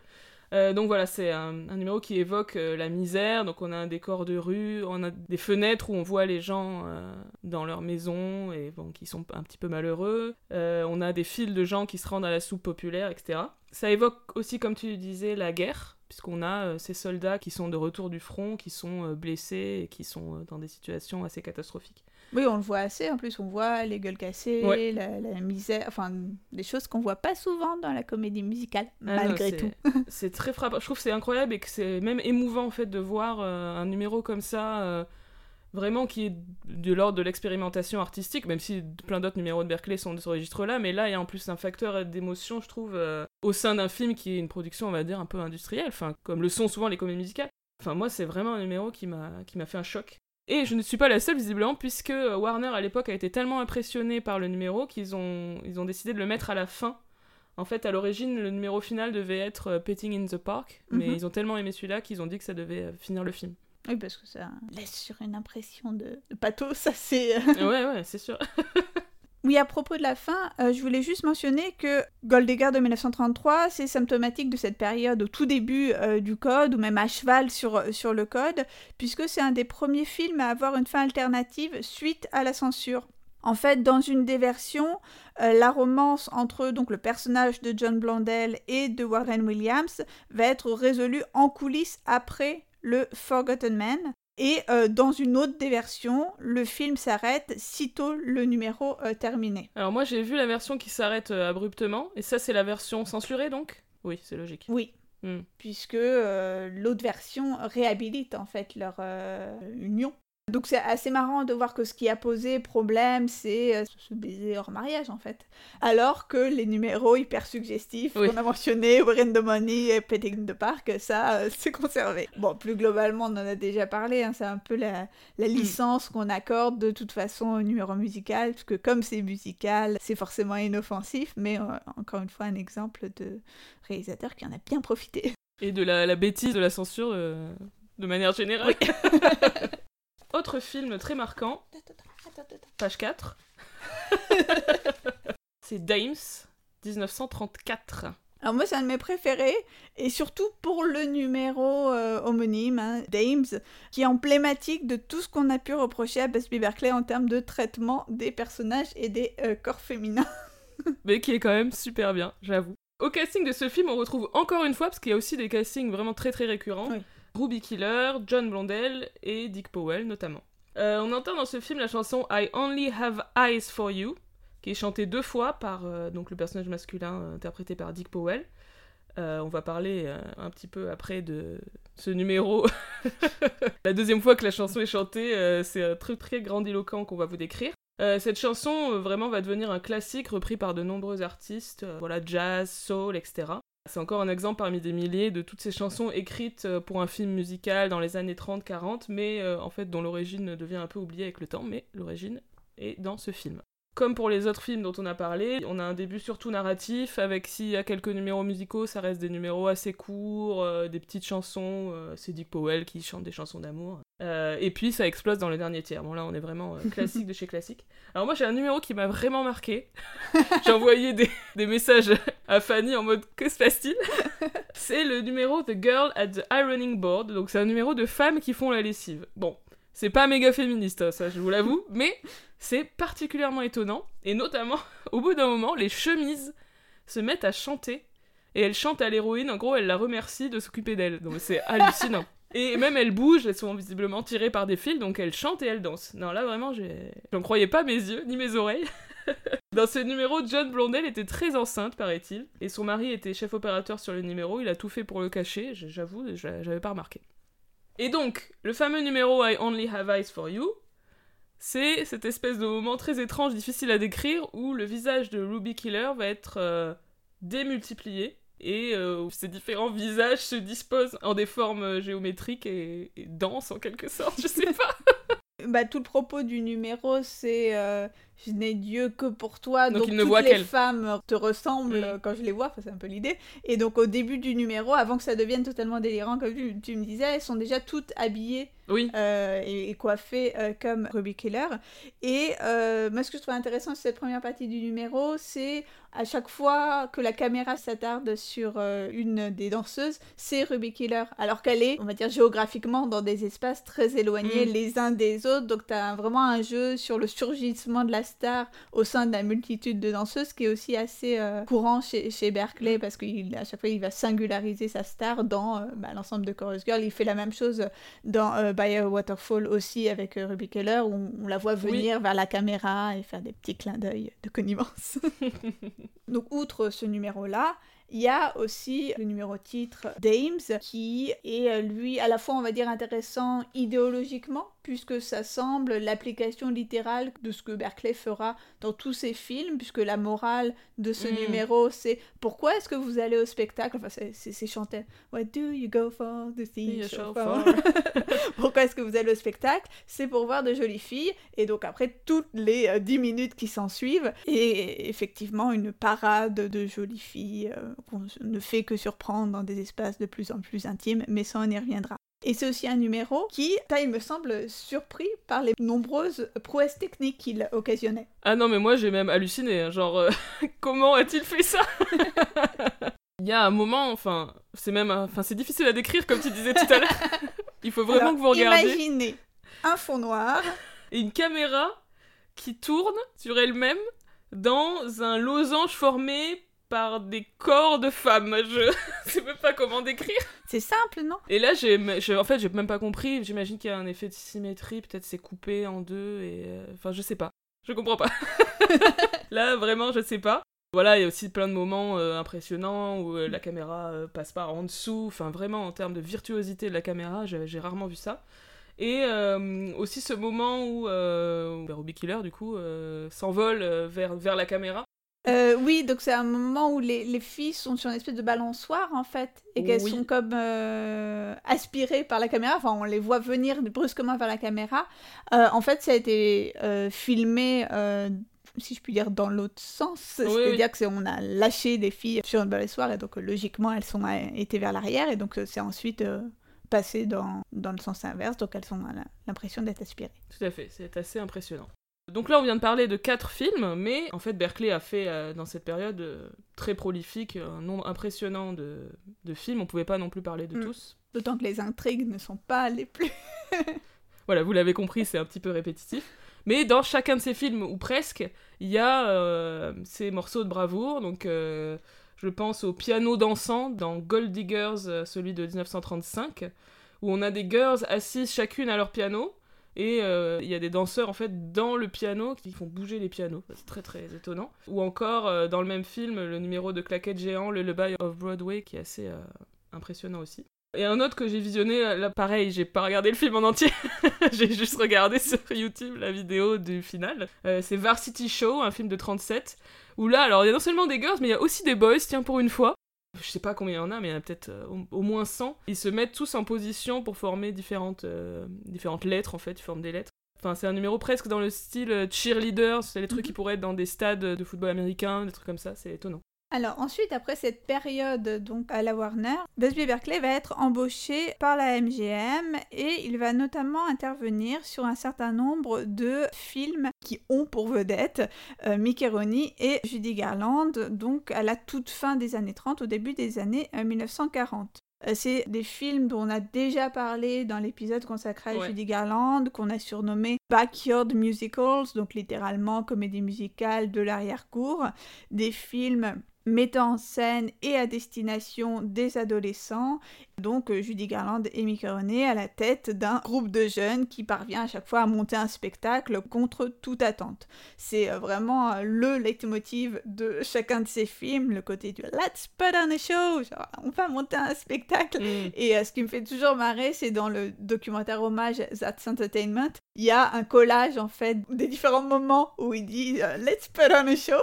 Euh, donc voilà, c'est un, numéro qui évoque euh, la misère. Donc on a un décor de rue, on a des fenêtres où on voit les gens euh, dans leur maison et bon, qui sont un petit peu malheureux. On a des files de gens qui se rendent à la soupe populaire, etc. Ça évoque aussi, comme tu disais, la guerre, puisqu'on a ces soldats qui sont de retour du front, qui sont blessés et qui sont dans des situations assez catastrophiques. Oui, on le voit assez, en plus on voit les gueules cassées, Ouais. la, la misère, enfin des choses qu'on voit pas souvent dans la comédie musicale, Ah malgré tout. c'est très frappant. Je trouve que c'est incroyable et que c'est même émouvant en fait de voir euh, un numéro comme ça, euh, vraiment qui est de l'ordre de l'expérimentation artistique, même si plein d'autres numéros de Berkeley sont de ce registre-là. Mais là, il y a en plus un facteur d'émotion, je trouve, euh, au sein d'un film qui est une production, on va dire, un peu industrielle, enfin comme le sont souvent les comédies musicales. Enfin, moi, c'est vraiment un numéro qui m'a qui m'a fait un choc. Et je ne suis pas la seule, visiblement, puisque Warner, à l'époque, a été tellement impressionné par le numéro qu'ils ont, ils ont décidé de le mettre à la fin. En fait, à l'origine, le numéro final devait être euh, Petting in the Park, mais Mhm. ils ont tellement aimé celui-là qu'ils ont dit que ça devait euh, finir le film. Oui, parce que ça laisse sur une impression de, de pathos assez... ouais, ouais, c'est sûr. Oui, à propos de la fin, euh, je voulais juste mentionner que Goldegger de 1933, c'est symptomatique de cette période au tout début euh, du code, ou même à cheval sur, sur le code, puisque c'est un des premiers films à avoir une fin alternative suite à la censure. En fait, dans une des versions, euh, la romance entre donc le personnage de John Blondell et de Warren Williams va être résolue en coulisses après le Forgotten Man. Et euh, dans une autre des versions, le film s'arrête sitôt le numéro euh, terminé. Alors moi, j'ai vu la version qui s'arrête euh, abruptement, et ça, c'est la version censurée, donc? Oui, c'est logique. Oui. Hmm. Puisque l'autre version réhabilite en fait leur union. Donc c'est assez marrant de voir que ce qui a posé problème, c'est euh, ce baiser hors mariage en fait. Alors que les numéros hyper suggestifs Oui. qu'on a mentionnés, We're in the Money et Petting the Park, ça euh, c'est conservé. Bon, plus globalement, on en a déjà parlé, hein, c'est un peu la, la licence qu'on accorde de toute façon au numéro musical, parce que comme c'est musical, c'est forcément inoffensif, mais euh, encore une fois un exemple de réalisateur qui en a bien profité. Et de la, la bêtise de la censure euh, de manière générale. Autre film très marquant, page 4. c'est Dames, 1934. Alors moi, c'est un de mes préférés, et surtout pour le numéro euh, homonyme, hein, Dames, qui est emblématique de tout ce qu'on a pu reprocher à Busby Berkeley en termes de traitement des personnages et des euh, corps féminins. mais qui est quand même super bien, j'avoue. Au casting de ce film, on retrouve encore une fois, parce qu'il y a aussi des castings vraiment très très récurrents, Oui. Ruby Killer, John Blondell et Dick Powell notamment. Euh, on entend dans ce film la chanson I Only Have Eyes for You, qui est chantée deux fois par euh, donc le personnage masculin euh, interprété par Dick Powell. On va parler un petit peu après de ce numéro. la deuxième fois que la chanson est chantée, c'est truc très grandiloquent qu'on va vous décrire. Cette chanson vraiment va devenir un classique repris par de nombreux artistes, voilà jazz, soul, etc. C'est encore un exemple parmi des milliers de toutes ces chansons écrites euh, pour un film musical dans les années 30-40, mais euh, en fait dont l'origine devient un peu oubliée avec le temps, mais l'origine est dans ce film. Comme pour les autres films dont on a parlé, on a un début surtout narratif, avec s'il y a quelques numéros musicaux, ça reste des numéros assez courts, euh, des petites chansons, euh, c'est Dick Powell qui chante des chansons d'amour. Euh, et puis ça explose dans le dernier tiers. Bon là on est vraiment classique de chez classique. Alors moi j'ai un numéro qui m'a vraiment marqué. j'ai envoyé des, des, messages à Fanny en mode que se passe-t-il? C'est le numéro The Girl at the Ironing Board, donc c'est un numéro de femmes qui font la lessive. Bon, c'est pas méga féministe, hein, ça je vous l'avoue, mais c'est particulièrement étonnant, et notamment, au bout d'un moment, les chemises se mettent à chanter, et elles chantent à l'héroïne, en gros, elle la remercie de s'occuper d'elle, donc c'est hallucinant. Et même elles bougent, elles sont visiblement tirées par des fils, donc elles chantent et elles dansent. Non, là vraiment, j'en croyais pas mes yeux, ni mes oreilles. Dans ce numéro, John Blondell était très enceinte, paraît-il, et son mari était chef opérateur sur le numéro, il a tout fait pour le cacher, j'avoue, j'avais pas remarqué. Et donc, le fameux numéro I Only Have Eyes for You, c'est cette espèce de moment très étrange, difficile à décrire, où le visage de Ruby Killer va être euh, démultiplié et euh, ces différents visages se disposent en des formes géométriques et, et dansent en quelque sorte, je sais pas. bah, tout le propos du numéro, c'est euh, je n'ai Dieu que pour toi. Donc, Donc, il ne toutes voit les femmes te ressemblent Mm. quand je les vois, enfin, c'est un peu l'idée. Et donc au début du numéro, avant que ça devienne totalement délirant, comme tu, tu me disais, elles sont déjà toutes habillées Oui, euh, et, et coiffées euh, comme Ruby Killer. Et euh, moi, ce que je trouve intéressant sur cette première partie du numéro, c'est à chaque fois que la caméra s'attarde sur une des danseuses, c'est Ruby Killer. Alors qu'elle est, on va dire, géographiquement dans des espaces très éloignés Mm. les uns des autres. Donc, tu as vraiment un jeu sur le surgissement de la star au sein de la multitude de danseuses qui est aussi assez euh, courant chez, chez Berkeley parce qu'à chaque fois, il va singulariser sa star dans euh, bah, l'ensemble de Chorus Girl. Il fait la même chose dans euh, By a Waterfall aussi avec euh, Ruby Keller où on la voit Oui. venir vers la caméra et faire des petits clins d'œil de connivence. Donc outre ce numéro-là, il y a aussi le numéro titre Dames qui est euh, lui à la fois on va dire intéressant idéologiquement puisque ça semble l'application littérale de ce que Berkeley fera dans tous ses films puisque la morale de ce Mm. numéro c'est pourquoi est-ce que vous allez au spectacle? Enfin c'est- chanté What do you go for the show for. Pourquoi est-ce que vous allez au spectacle? C'est pour voir de jolies filles, et donc après toutes les euh, 10 minutes qui s'en suivent, et effectivement une parade de jolies filles euh, qu'on ne fait que surprendre dans des espaces de plus en plus intimes, mais ça on y reviendra. Et c'est aussi un numéro qui, ça, il me semble, surpris par les nombreuses prouesses techniques qu'il occasionnait. Ah non, mais moi j'ai même halluciné. hein, Genre, euh, comment a-t-il fait ça? Il y a un moment, enfin, c'est même, enfin, c'est difficile à décrire comme tu disais tout à l'heure. Il faut vraiment Alors, que vous regardiez. Imaginez un fond noir, Et une caméra qui tourne sur elle-même dans un losange formé par des corps de femmes. Je sais même pas comment décrire. c'est simple, non? Et là, j'ai, en fait, j'ai même pas compris. J'imagine qu'il y a un effet de symétrie. Peut-être c'est coupé en deux. Et euh, enfin, je sais pas. Je comprends pas. là, vraiment, je sais pas. Voilà, il y a aussi plein de moments euh, impressionnants où euh, la caméra euh, passe pas en dessous. Enfin, vraiment, en termes de virtuosité de la caméra, j'ai, rarement vu ça. Et euh, aussi ce moment où, euh, où Ruby Killer, du coup, euh, s'envole vers, vers la caméra. Euh, oui, donc c'est un moment où les, les filles sont sur une espèce de balançoire en fait, et qu'elles Oui. sont comme euh, aspirées par la caméra, enfin on les voit venir brusquement vers la caméra. Euh, en fait, ça a été filmé, si je puis dire, dans l'autre sens, Oui, c'est-à-dire que c'est on a lâché des filles sur une balançoire, et donc logiquement elles sont été vers l'arrière, et donc c'est ensuite passé dans, dans le sens inverse, donc elles ont l'impression d'être aspirées. Tout à fait, c'est assez impressionnant. Donc là, on vient de parler de quatre films, mais en fait, Berkeley a fait euh, dans cette période euh, très prolifique un nombre impressionnant de, de films. On pouvait pas non plus parler de Mm. tous. D'autant que les intrigues ne sont pas les plus Voilà, vous l'avez compris, c'est un petit peu répétitif. Mais dans chacun de ces films, ou presque, il y a euh, ces morceaux de bravoure. Donc, je pense au piano dansant dans Gold Diggers, celui de 1935, où on a des girls assises chacune à leur piano. Et euh, il y a des danseurs en fait dans le piano qui font bouger les pianos. C'est très très étonnant. Ou encore euh, dans le même film, le numéro de claquette géant, le Lullaby of Broadway, qui est assez euh, impressionnant aussi. Et un autre que j'ai visionné, là pareil, j'ai pas regardé le film en entier, j'ai juste regardé sur YouTube la vidéo du final. C'est Varsity Show, un film de 37, où là, alors il y a non seulement des girls, mais il y a aussi des boys, tiens, pour une fois. Je sais pas combien il y en a, mais il y en a peut-être euh, au, au moins 100. Ils se mettent tous en position pour former différentes, euh, différentes lettres, en fait, ils forment des lettres. Enfin, c'est un numéro presque dans le style euh, cheerleader, c'est les trucs Mhm. qui pourraient être dans des stades de football américain, des trucs comme ça, c'est étonnant. Alors ensuite, après cette période donc à la Warner, Busby Berkeley va être embauché par la MGM et il va notamment intervenir sur un certain nombre de films qui ont pour vedette euh, Mickey Rooney et Judy Garland, donc à la toute fin des années 30, au début des années euh, 1940. Euh, C'est des films dont on a déjà parlé dans l'épisode consacré à Ouais. Judy Garland, qu'on a surnommé Backyard Musicals, donc littéralement comédie musicale de l'arrière-cour, des films mettant en scène et à destination des adolescents, donc euh, Judy Garland et Mickey Rooney à la tête d'un groupe de jeunes qui parvient à chaque fois à monter un spectacle contre toute attente. C'est euh, vraiment euh, le leitmotiv de chacun de ces films, le côté du Let's put on a show, genre on va monter un spectacle. Mm. Et ce qui me fait toujours marrer, c'est dans le documentaire hommage That's Entertainment, il y a un collage en fait des différents moments où il dit Let's put on a show.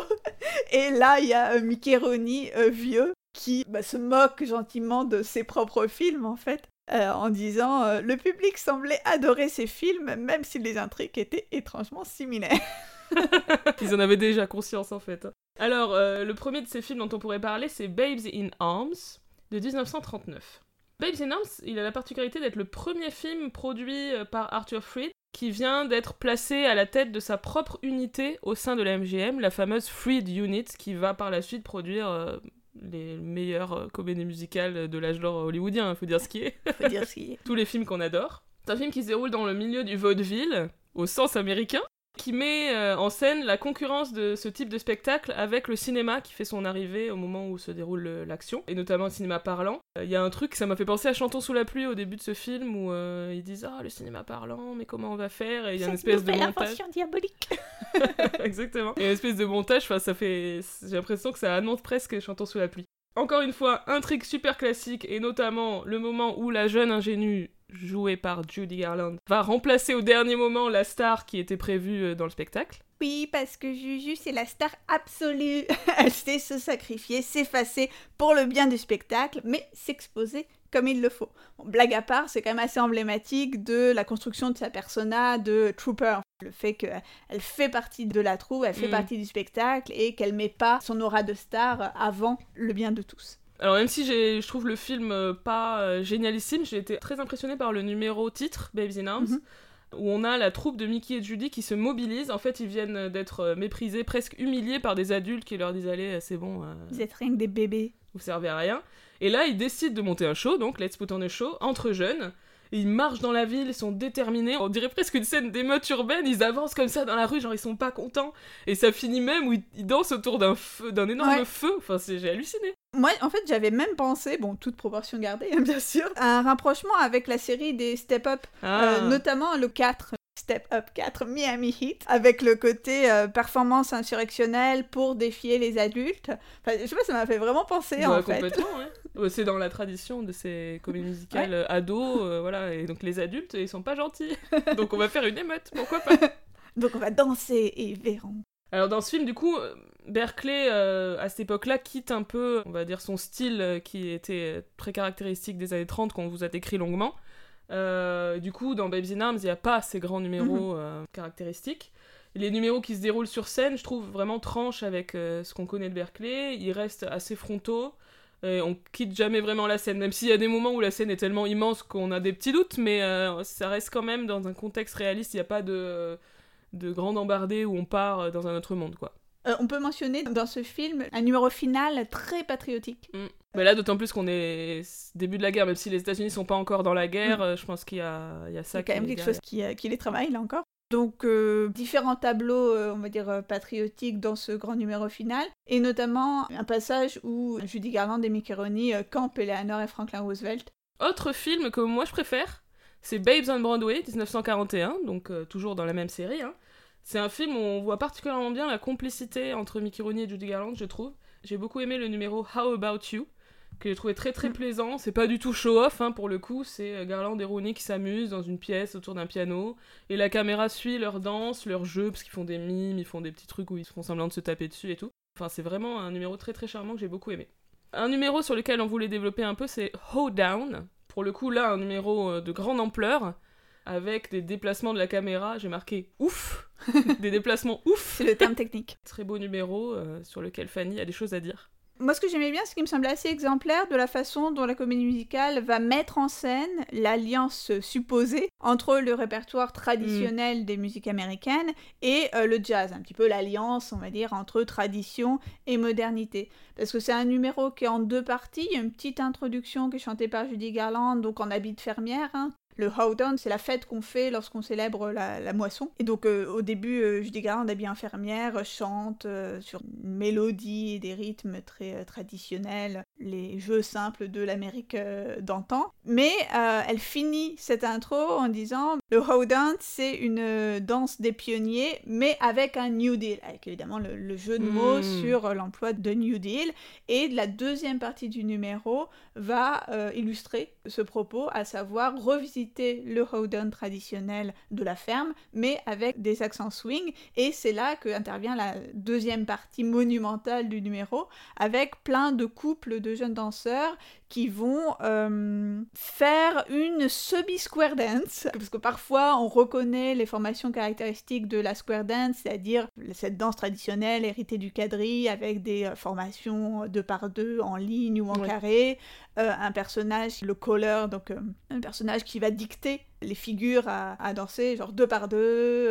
Et là, il y a Mickey Rooney euh, vieux qui bah, se moque gentiment de ses propres films en fait. euh, en disant euh, le public semblait adorer ces films même si les intrigues étaient étrangement similaires. Ils en avaient déjà conscience en fait. Alors, le premier de ces films dont on pourrait parler, c'est Babes in Arms de 1939. Babes in Arms, il a la particularité d'être le premier film produit euh, par Arthur Freed qui vient d'être placé à la tête de sa propre unité au sein de la MGM, la fameuse Freed Unit, qui va par la suite produire euh, les meilleures euh, comédies musicales de l'âge d'or hollywoodien, il faut dire ce qui est. Faut dire ce qui est. tous les films qu'on adore. C'est un film qui se déroule dans le milieu du vaudeville, au sens américain, qui met euh, en scène la concurrence de ce type de spectacle avec le cinéma qui fait son arrivée au moment où se déroule euh, l'action, et notamment le cinéma parlant. Il y a un truc, ça m'a fait penser à Chantons sous la pluie au début de ce film, où euh, ils disent « Ah, le cinéma parlant, mais comment on va faire ?» Et il y a une espèce de montage. diabolique. Exactement. Et une espèce de montage, ça fait. J'ai l'impression que ça annonce presque Chantons sous la pluie. Encore une fois, un trick super classique, et notamment le moment où la jeune ingénue, jouée par Judy Garland, va remplacer au dernier moment la star qui était prévue euh, dans le spectacle. Oui, parce que Juju, c'est la star absolue. Elle sait se sacrifier, s'effacer pour le bien du spectacle, mais s'exposer comme il le faut. Bon, blague à part, c'est quand même assez emblématique de la construction de sa persona de Trooper. Le fait qu'elle fait partie de la troupe, elle fait Mm. partie du spectacle et qu'elle met pas son aura de star avant le bien de tous. Alors même si je trouve le film euh, pas euh, génialissime, j'ai été très impressionnée par le numéro titre, Babes in Arms, Mhm. où on a la troupe de Mickey et Judy qui se mobilise. En fait, ils viennent d'être euh, méprisés, presque humiliés par des adultes qui leur disent Allez, c'est bon, euh, Vous êtes rien que des bébés. vous servez à rien. Et là, ils décident de monter un show, donc Let's Put on a Show, entre jeunes. Et ils marchent dans la ville, ils sont déterminés. On dirait presque une scène d'émeute urbaine. Ils avancent comme ça dans la rue, genre ils sont pas contents. Et ça finit même où ils, ils dansent autour d'un feu, d'un énorme Ouais. feu. Enfin, c'est- j'ai halluciné. Moi, en fait, j'avais même pensé, bon, toute proportion gardée, bien sûr, à un rapprochement avec la série des Step Up Ah. Euh, notamment le 4, Step Up 4, Miami Heat, avec le côté euh, performance insurrectionnelle pour défier les adultes. Enfin, je sais pas, ça m'a fait vraiment penser Ouais, en fait. complètement, ouais. Ouais, C'est dans la tradition de ces comédies musicales euh, ados, euh, voilà. Et donc les adultes, ils sont pas gentils. donc on va faire une émeute, pourquoi pas Donc on va danser et verrons. Alors dans ce film, du coup, Berkeley, euh, à cette époque-là, quitte un peu, on va dire, son style qui était très caractéristique des années 30 qu'on vous a décrit longuement. Euh, du coup, dans Babes in Arms, il n'y a pas ces grands numéros euh, caractéristiques. Les numéros qui se déroulent sur scène, je trouve vraiment tranchent avec euh, ce qu'on connaît de Berkeley. Ils restent assez frontaux. Et on quitte jamais vraiment la scène, même s'il y a des moments où la scène est tellement immense qu'on a des petits doutes, mais ça reste quand même dans un contexte réaliste. Il n'y a pas de, de grande embardée où on part dans un autre monde, quoi. Euh, on peut mentionner dans ce film un numéro final très patriotique. Mais là, d'autant plus qu'on est début de la guerre, même si les États-Unis sont pas encore dans la guerre, Mm. euh, je pense qu'il y a, il y a ça quand qui même quelque chose qui, euh, qui les travaille là encore. Donc euh, différents tableaux, euh, on va dire, patriotiques dans ce grand numéro final, et notamment un passage où Judy Garland et Mickey Rooney euh, campent Eleanor et Franklin Roosevelt. Autre film que moi je préfère, c'est Babes on Broadway, 1941, donc toujours dans la même série. hein. C'est un film où on voit particulièrement bien la complicité entre Mickey Rooney et Judy Garland, je trouve. J'ai beaucoup aimé le numéro How About You, que j'ai trouvé très très Mm. plaisant. C'est pas du tout show-off hein, pour le coup, c'est euh, Garland et Rooney qui s'amusent dans une pièce autour d'un piano, et la caméra suit leur danse, leur jeu, parce qu'ils font des mimes, ils font des petits trucs où ils font semblant de se taper dessus et tout. Enfin, c'est vraiment un numéro très très charmant que j'ai beaucoup aimé. Un numéro sur lequel on voulait développer un peu, c'est How Down. Pour le coup, là, un numéro euh, de grande ampleur. Avec des déplacements de la caméra. J'ai marqué ouf Des déplacements ouf C'est le terme technique. Très beau numéro euh, sur lequel Fanny a des choses à dire. Moi, ce que j'aimais bien, c'est qu'il me semblait assez exemplaire de la façon dont la comédie musicale va mettre en scène l'alliance supposée entre le répertoire traditionnel des musiques américaines et euh, le jazz. Un petit peu l'alliance, on va dire, entre tradition et modernité. Parce que c'est un numéro qui est en deux parties. Il y a une petite introduction qui est chantée par Judy Garland, donc en habit de fermière, hein, le Howdown, c'est la fête qu'on fait lorsqu'on célèbre la, moisson. Et donc euh, au début, euh, Judy Garland, habillée infirmière, chante euh, sur une mélodie et des rythmes très traditionnels, les jeux simples de l'Amérique d'antan. Mais elle finit cette intro en disant le Howdown, c'est une danse des pionniers, mais avec un New Deal, avec évidemment le, jeu de mots hmm. sur l'emploi de New Deal. Et la deuxième partie du numéro va illustrer ce propos, à savoir revisiter le hoedown traditionnel de la ferme, mais avec des accents swing. Et c'est là que intervient la deuxième partie monumentale du numéro, avec plein de couples de jeunes danseurs qui vont euh, faire une semi-square dance, parce que parfois on reconnaît les formations caractéristiques de la square dance, c'est-à-dire cette danse traditionnelle héritée du quadrille avec des euh, formations deux par deux en ligne ou en carré, euh, un personnage, le caller, donc un personnage qui va dicter les figures à, à danser, genre deux par deux,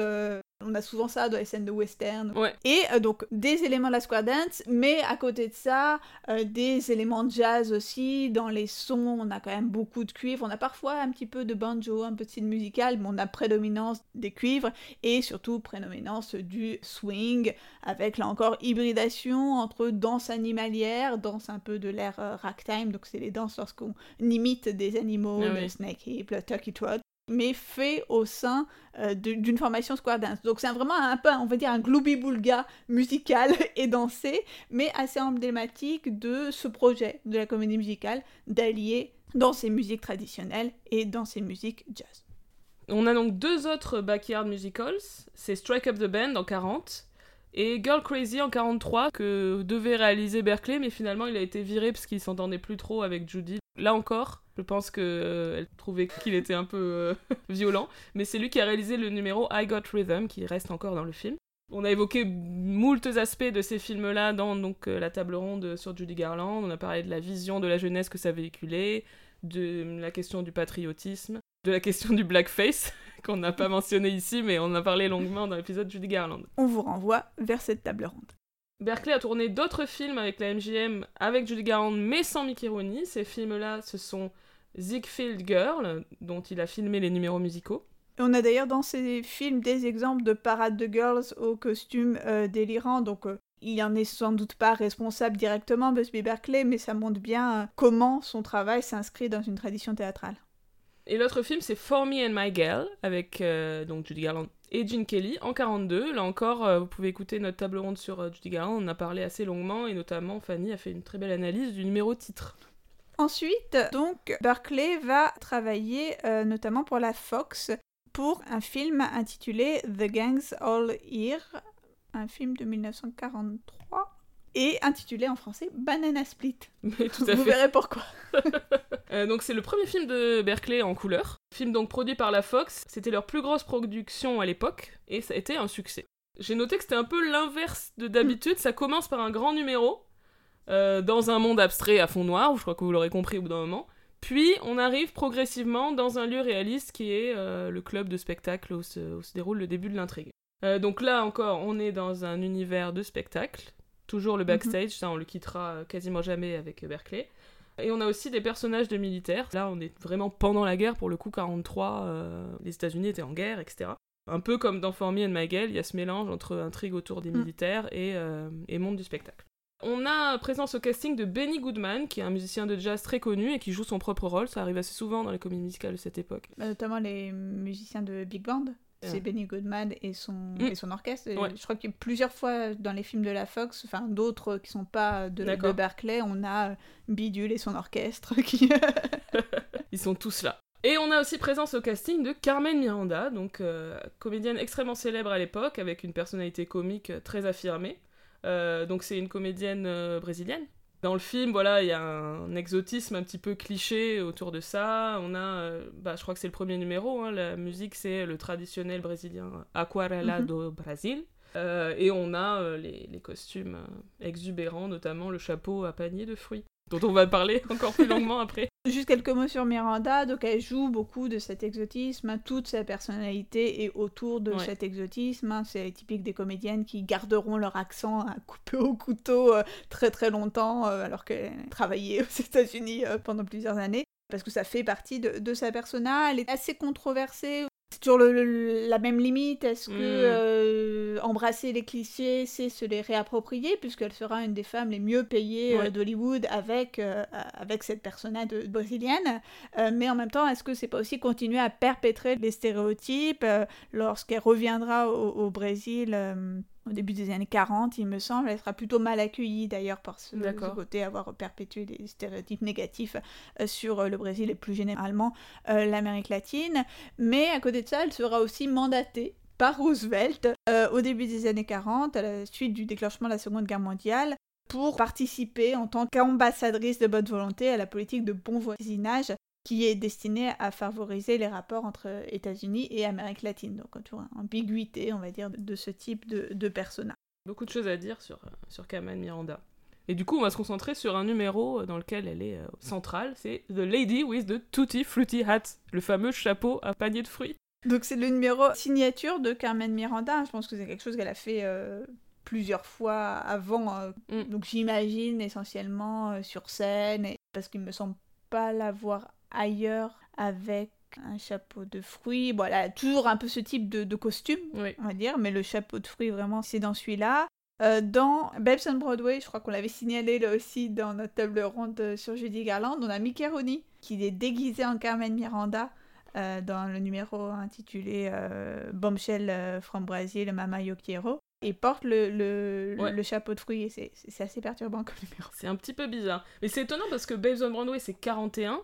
on a souvent ça dans les scènes de western. Et euh, donc des éléments de la square dance, mais à côté de ça, euh, des éléments de jazz aussi. Dans les sons, on a quand même beaucoup de cuivre. On a parfois un petit peu de banjo, un peu de style musical, mais on a prédominance des cuivres et surtout prédominance du swing, avec là encore hybridation entre danse animalière, danse un peu de l'ère euh, ragtime, donc c'est les danses lorsqu'on imite des animaux, ah le snake hip, le turkey trot, mais fait au sein euh, d'une formation square dance. Donc c'est vraiment un peu, on va dire, un gloubi-boulga musical et dansé, mais assez emblématique de ce projet de la comédie musicale d'allier dans ses musiques traditionnelles et dans ses musiques jazz. On a donc deux autres backyard musicals, c'est Strike Up the Band en 40 et Girl Crazy en 43 que devait réaliser Berkeley mais finalement il a été viré parce qu'il s'entendait plus trop avec Judy. Là encore, je pense qu'elle euh, trouvait qu'il était un peu euh, violent, mais c'est lui qui a réalisé le numéro I Got Rhythm, qui reste encore dans le film. On a évoqué moultes aspects de ces films-là dans donc, euh, la table ronde sur Judy Garland. On a parlé de la vision de la jeunesse que ça véhiculait, de la question du patriotisme, de la question du blackface, qu'on n'a pas mentionné ici, mais on en a parlé longuement dans l'épisode Judy Garland. On vous renvoie vers cette table ronde. Berkeley a tourné d'autres films avec la MGM, avec Judy Garland, mais sans Mickey Rooney. Ces films-là, ce sont Ziegfeld Girl, dont il a filmé les numéros musicaux. On a d'ailleurs dans ces films des exemples de parades de girls au costume euh, délirant, donc euh, il en est sans doute pas responsable directement, Busby Berkeley, mais ça montre bien euh, comment son travail s'inscrit dans une tradition théâtrale. Et l'autre film, c'est For Me and My Girl, avec donc Judy Garland et Gene Kelly en 42. Là encore, vous pouvez écouter notre table ronde sur Judy Garland, on en a parlé assez longuement, et notamment Fanny a fait une très belle analyse du numéro titre. Ensuite, donc, Berkeley va travailler euh, notamment pour la Fox pour un film intitulé The Gangs All Here, un film de 1943 et intitulé en français Banana Split. Vous verrez pourquoi. Euh, donc c'est le premier film de Berkeley en couleur. Film donc produit par la Fox. C'était leur plus grosse production à l'époque et ça a été un succès. J'ai noté que c'était un peu l'inverse de d'habitude. Ça commence par un grand numéro euh, dans un monde abstrait à fond noir, je crois que vous l'aurez compris au bout d'un moment. Puis on arrive progressivement dans un lieu réaliste qui est euh, le club de spectacle où se, déroule le début de l'intrigue. Euh, donc là encore, on est dans un univers de spectacle, toujours le mhm. backstage, ça on le quittera quasiment jamais avec Berkeley. Et on a aussi des personnages de militaires. Là, on est vraiment pendant la guerre, pour le coup, 43, les États-Unis étaient en guerre, etc. Un peu comme dans For Me and Miguel, il y a ce mélange entre intrigue autour des mm. militaires et, et monde du spectacle. On a présence au casting de Benny Goodman, qui est un musicien de jazz très connu et qui joue son propre rôle. Ça arrive assez souvent dans les comédies musicales de cette époque. Bah, notamment les musiciens de Big Band. C'est Benny Goodman et son, mm. et son orchestre. Je crois que plusieurs fois dans les films de la Fox, enfin d'autres qui sont pas de, de Berkeley, on a Bidule et son orchestre qui. Ils sont tous là. Et on a aussi présence au casting de Carmen Miranda, donc euh, comédienne extrêmement célèbre à l'époque, avec une personnalité comique très affirmée. Euh, donc c'est une comédienne euh, brésilienne Dans le film, voilà, il y a un exotisme un petit peu cliché autour de ça. On a, euh, bah, je crois que c'est le premier numéro, hein, la musique c'est le traditionnel brésilien Aquarela Mhm. do Brasil. Euh, et on a euh, les, les costumes euh, exubérants, notamment le chapeau à panier de fruits, dont on va parler encore plus longuement après. Juste quelques mots sur Miranda. Donc, elle joue beaucoup de cet exotisme. hein, Toute sa personnalité est autour de Ouais. cet exotisme. hein. C'est typique des comédiennes qui garderont leur accent à couper au couteau euh, très très longtemps, euh, alors qu'elle travaillait aux États-Unis euh, pendant plusieurs années. Parce que ça fait partie de, de sa persona. Elle est assez controversée. Toujours le- le- la même limite. Est-ce que Mm. euh, embrasser les clichés, c'est se les réapproprier, puisqu'elle sera une des femmes les mieux payées euh, d'Hollywood avec, euh, avec cette persona de, brésilienne mais en même temps, est-ce que c'est pas aussi continuer à perpétrer les stéréotypes lorsqu'elle reviendra au, au Brésil au début des années 40, il me semble, elle sera plutôt mal accueillie d'ailleurs par ce, côté avoir perpétué les stéréotypes négatifs euh, sur euh, le Brésil et plus généralement euh, l'Amérique latine. Mais à côté de ça, elle sera aussi mandatée par Roosevelt euh, au début des années 40, à la suite du déclenchement de la Seconde Guerre mondiale, pour participer en tant qu'ambassadrice de bonne volonté à la politique de bon voisinage qui est destinée à favoriser les rapports entre États-Unis et Amérique latine. Donc, toujours une ambiguïté, on va dire, de ce type de, de persona. Beaucoup de choses à dire sur, euh, sur Carmen Miranda. Et du coup, on va se concentrer sur un numéro euh, dans lequel elle est euh, centrale, c'est The Lady with the Tutti Frutti Hat, le fameux chapeau à panier de fruits. Donc, c'est le numéro signature de Carmen Miranda. Je pense que c'est quelque chose qu'elle a fait euh, plusieurs fois avant. euh, Mm. Donc, j'imagine essentiellement sur scène, et... parce qu'il me semble pas l'avoir ailleurs avec un chapeau de fruits. A toujours un peu ce type de, de costume, Oui. on va dire, mais le chapeau de fruits, vraiment, c'est dans celui-là. Euh, dans Babes on Broadway, je crois qu'on l'avait signalé là aussi dans notre table ronde euh, sur Judy Garland, on a Mickey Rooney qui est déguisé en Carmen Miranda euh, dans le numéro intitulé euh, Bombshell from Brazil, Mama Yo Quiero, et porte le, le, Ouais. le chapeau de fruits, c'est assez perturbant comme numéro. C'est un petit peu bizarre. Mais c'est étonnant parce que Babes on Broadway, c'est 41.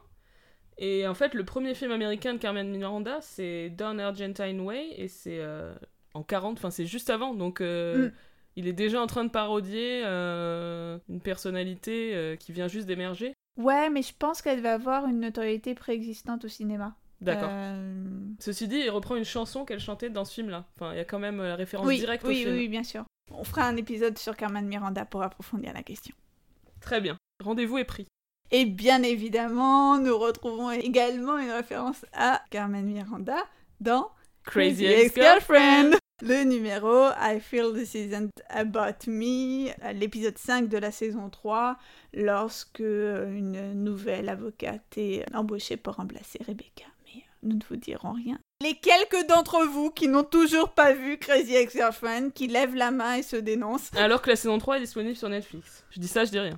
Et en fait, le premier film américain de Carmen Miranda, c'est Down Argentine Way, et c'est euh, en 40, enfin c'est juste avant, donc euh, Mm. il est déjà en train de parodier euh, une personnalité qui vient juste d'émerger. Ouais, mais je pense qu'elle va avoir une notoriété préexistante au cinéma. D'accord. Ceci dit, il reprend une chanson qu'elle chantait dans ce film-là. Enfin, il y a quand même la référence Oui, directe au oui, film. oui, bien sûr. On fera un épisode sur Carmen Miranda pour approfondir la question. Très bien. Rendez-vous est pris. Et bien évidemment, nous retrouvons également une référence à Carmen Miranda dans Crazy Ex-Girlfriend Le numéro I Feel This Isn't About Me, l'épisode 5 de la saison 3, lorsque une nouvelle avocate est embauchée pour remplacer Rebecca. Mais euh, nous ne vous dirons rien. Les quelques d'entre vous qui n'ont toujours pas vu Crazy Ex-Girlfriend, qui lèvent la main et se dénoncent, Alors que la saison 3 est disponible sur Netflix. Je dis ça, je dis rien.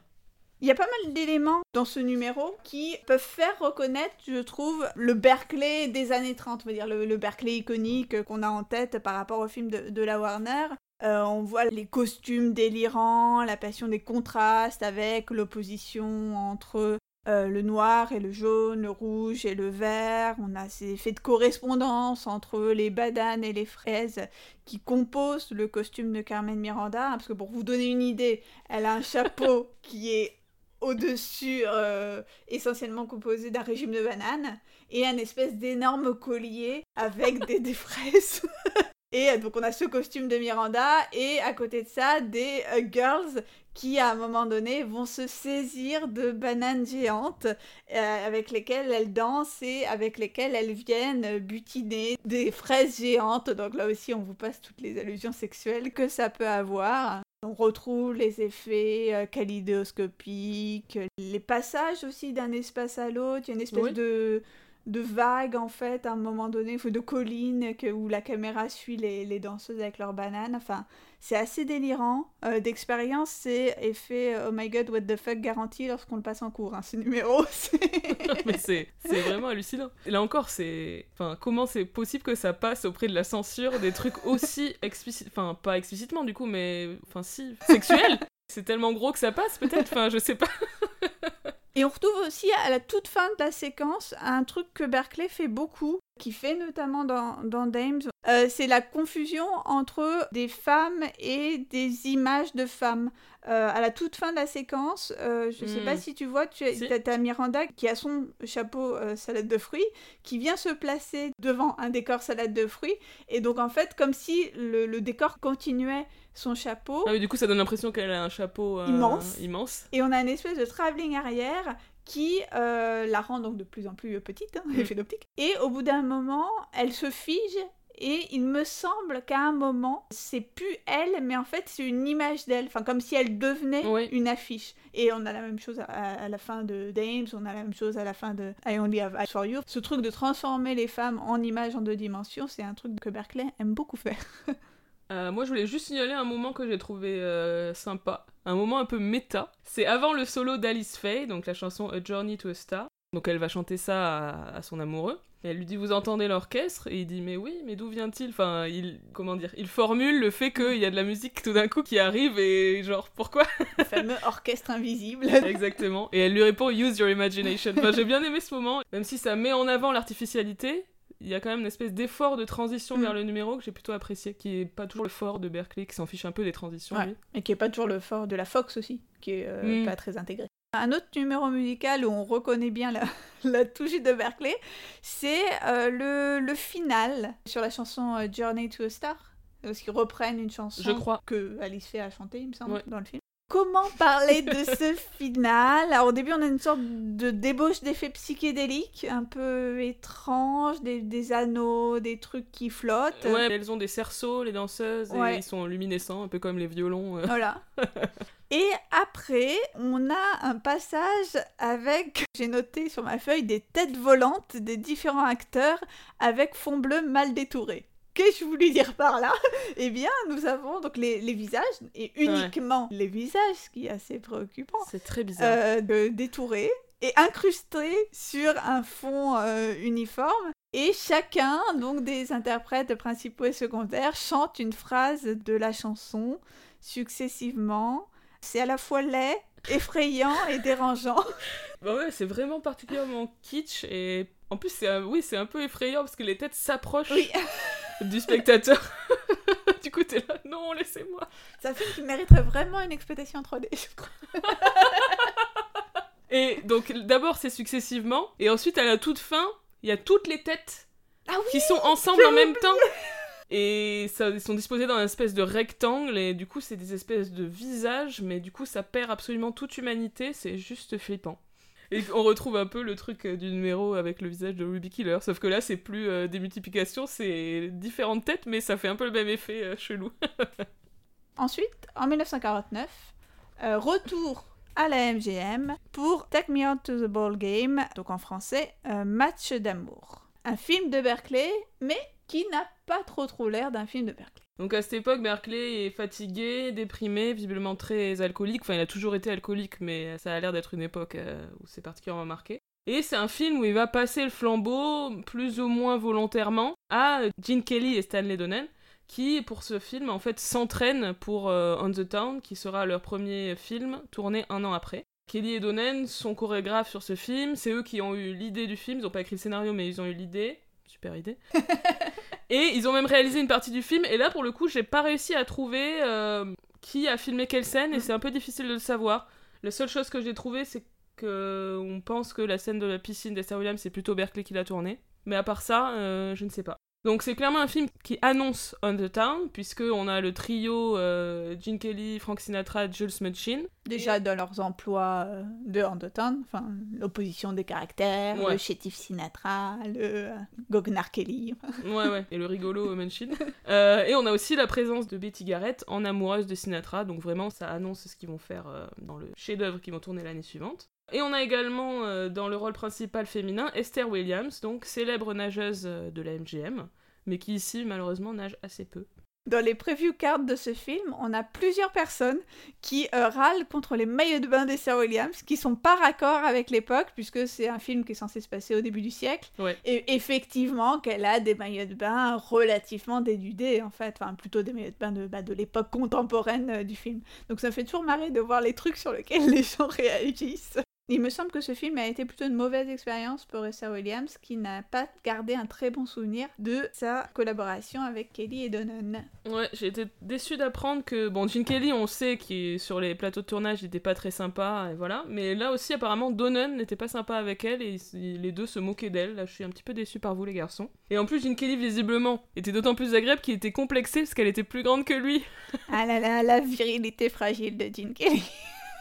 Il y a pas mal d'éléments dans ce numéro qui peuvent faire reconnaître, je trouve, le Berkeley des années 30, on va dire le, le Berkeley iconique qu'on a en tête par rapport au film de, de la Warner. Euh, on voit les costumes délirants, la passion des contrastes avec l'opposition entre euh, le noir et le jaune, le rouge et le vert. On a ces effets de correspondance entre les badanes et les fraises qui composent le costume de Carmen Miranda. hein, Parce que pour vous donner une idée, elle a un chapeau qui est au-dessus, euh, essentiellement composé d'un régime de bananes, et un espèce d'énorme collier avec des, des fraises. et euh, donc on a ce costume de Miranda, et à côté de ça, des euh, girls qui, à un moment donné, vont se saisir de bananes géantes euh, avec lesquelles elles dansent et avec lesquelles elles viennent butiner des fraises géantes. Donc là aussi, on vous passe toutes les allusions sexuelles que ça peut avoir. On retrouve les effets euh, kaléidoscopiques, les passages aussi d'un espace à l'autre. Il y a une espèce Oui. de, de vague en fait à un moment donné, de colline que, où la caméra suit les, les danseuses avec leurs bananes. Enfin, c'est assez délirant. Euh, D'expérience, c'est effet euh, oh my god, what the fuck garanti lorsqu'on le passe en cours. Hein, ce numéro, c'est- Mais c'est vraiment hallucinant. Là encore, c'est. Enfin, comment c'est possible que ça passe auprès de la censure des trucs aussi explicites. Enfin, pas explicitement du coup, mais. Enfin, si. Sexuels C'est tellement gros que ça passe peut-être Enfin, je sais pas. Et on retrouve aussi à la toute fin de la séquence un truc que Berkeley fait beaucoup, qui fait notamment dans, dans Dames. Euh, c'est la confusion entre des femmes et des images de femmes. Euh, à la toute fin de la séquence, euh, je ne sais pas Hmm. si tu vois, tu Si. as, Miranda qui a son chapeau salade de fruits, qui vient se placer devant un décor salade de fruits, et donc en fait, comme si le, le décor continuait son chapeau, Ah du coup, ça donne l'impression qu'elle a un chapeau Immense. immense. et on a une espèce de travelling arrière qui euh, la rend donc de plus en plus petite, hein, Mm. effet d'optique. Et au bout d'un moment, elle se fige et il me semble qu'à un moment, c'est plus elle, mais en fait c'est une image d'elle, enfin comme si elle devenait Oui. une affiche. Et on a la même chose à, à la fin de Dames, on a la même chose à la fin de I Only Have Eyes for You. Ce truc de transformer les femmes en images en deux dimensions, c'est un truc que Berkeley aime beaucoup faire. Euh, moi, je voulais juste signaler un moment que j'ai trouvé euh, sympa, un moment un peu méta. C'est avant le solo d'Alice Faye, donc la chanson A Journey to a Star. Donc elle va chanter ça à, à son amoureux. Et elle lui dit Vous entendez l'orchestre? Et il dit Mais oui, mais d'où vient-il? Enfin, il. Comment dire Il formule le fait qu'il y a de la musique tout d'un coup qui arrive et genre, pourquoi? Le fameux orchestre invisible. Exactement. Et elle lui répond Use your imagination. Enfin, j'ai bien aimé ce moment. Même si ça met en avant l'artificialité, il y a quand même une espèce d'effort de transition Mm. vers le numéro que j'ai plutôt apprécié, qui est pas toujours le fort de Berkeley, qui s'en fiche un peu des transitions. Ouais. Et qui est pas toujours le fort de la Fox aussi, qui est euh, Mm. pas très intégré. Un autre numéro musical où on reconnaît bien la, la touche de Berkeley, c'est euh, le, le final sur la chanson euh, Journey to a Star. Parce qu'ils reprennent une chanson Je crois. que Alice Faye a chantée, il me semble, Ouais. dans le film. Comment parler de ce final Alors au début on a une sorte de débauche d'effets psychédéliques, un peu étrange, des, des anneaux, des trucs qui flottent. Ouais, elles ont des cerceaux, les danseuses, Ouais. et ils sont luminescents, un peu comme les violons. euh. Voilà. Et après, on a un passage avec, j'ai noté sur ma feuille, des têtes volantes des différents acteurs avec fond bleu mal détouré. Qu'ai-je voulu dire par là Eh bien, nous avons donc les, les visages, et uniquement les visages, ce qui est assez préoccupant, C'est très bizarre. euh, de détourés et incrustés sur un fond euh, uniforme. Et chacun, donc des interprètes principaux et secondaires, chante une phrase de la chanson successivement. C'est à la fois laid, effrayant et dérangeant. Bah ouais, c'est vraiment particulièrement kitsch, et en plus, c'est un... oui, c'est un peu effrayant parce que les têtes s'approchent Oui, du spectateur. du coup, t'es là, non, laissez-moi. c'est un film qui mériterait vraiment une exploitation en 3D, je crois. Et donc, d'abord, c'est successivement, et ensuite, à la toute fin, il y a toutes les têtes Ah oui qui sont ensemble en même temps. Et ça, ils sont disposés dans une espèce de rectangle, et du coup, c'est des espèces de visages, mais du coup, ça perd absolument toute humanité, c'est juste flippant. Et on retrouve un peu le truc euh, du numéro avec le visage de Ruby Killer, sauf que là, c'est plus euh, des multiplications, c'est différentes têtes, mais ça fait un peu le même effet euh, chelou. Ensuite, en 1949, euh, retour à la MGM pour Take Me Out to the Ball Game, donc en français, Match d'amour. Un film de Berkeley, mais qui n'a pas trop trop l'air d'un film de Berkeley. Donc à cette époque, Berkeley est fatigué, déprimé, visiblement très alcoolique. Enfin, il a toujours été alcoolique, mais ça a l'air d'être une époque euh, où c'est particulièrement marqué. Et c'est un film où il va passer le flambeau, plus ou moins volontairement, à Gene Kelly et Stanley Donen, qui, pour ce film, en fait, s'entraînent pour euh, On the Town, qui sera leur premier film, tourné un an après. Kelly et Donen sont chorégraphes sur ce film, c'est eux qui ont eu l'idée du film, ils n'ont pas écrit le scénario, mais ils ont eu l'idée. Super idée. Et ils ont même réalisé une partie du film, et là, pour le coup, j'ai pas réussi à trouver euh, qui a filmé quelle scène, et c'est un peu difficile de le savoir. La seule chose que j'ai trouvé, c'est que on pense que la scène de la piscine d'Esther Williams, c'est plutôt Berkeley qui l'a tournée. Mais à part ça, euh, je ne sais pas. Donc c'est clairement un film qui annonce On the Town, puisqu'on a le trio euh, Gene Kelly, Frank Sinatra, Jules Munchin. Déjà dans leurs emplois euh, de Undertown, enfin l'opposition des caractères, Ouais. le chétif Sinatra, le euh, Goguenard Kelly. Ouais, ouais, et le rigolo Munchin. Euh, et on a aussi la présence de Betty Garrett en amoureuse de Sinatra, donc vraiment ça annonce ce qu'ils vont faire euh, dans le chef-d'œuvre qu'ils vont tourner l'année suivante. Et on a également euh, dans le rôle principal féminin Esther Williams, donc célèbre nageuse euh, de la MGM, mais qui ici malheureusement nage assez peu. Dans les preview cards de ce film, on a plusieurs personnes qui euh, râlent contre les maillots de bain d'Esther Williams, qui sont pas raccord avec l'époque, puisque c'est un film qui est censé se passer au début du siècle. Ouais. Et effectivement, qu'elle a des maillots de bain relativement dénudés, en fait. Enfin, plutôt des maillots de bain de, bah, de l'époque contemporaine euh, du film. Donc ça fait toujours marrer de voir les trucs sur lesquels les gens réagissent. Il me semble que ce film a été plutôt une mauvaise expérience pour Esther Williams, qui n'a pas gardé un très bon souvenir de sa collaboration avec Kelly et Donan. Ouais, j'ai été déçue d'apprendre que, bon, Gene Kelly, on sait qu'il sur les plateaux de tournage, il n'était pas très sympa, et voilà. Mais là aussi, apparemment, Donan n'était pas sympa avec elle, et les deux se moquaient d'elle. Là, je suis un petit peu déçue par vous, les garçons. Et en plus, Gene Kelly, visiblement, était d'autant plus agréable qu'il était complexé parce qu'elle était plus grande que lui. ah là là, la virilité fragile de Gene Kelly.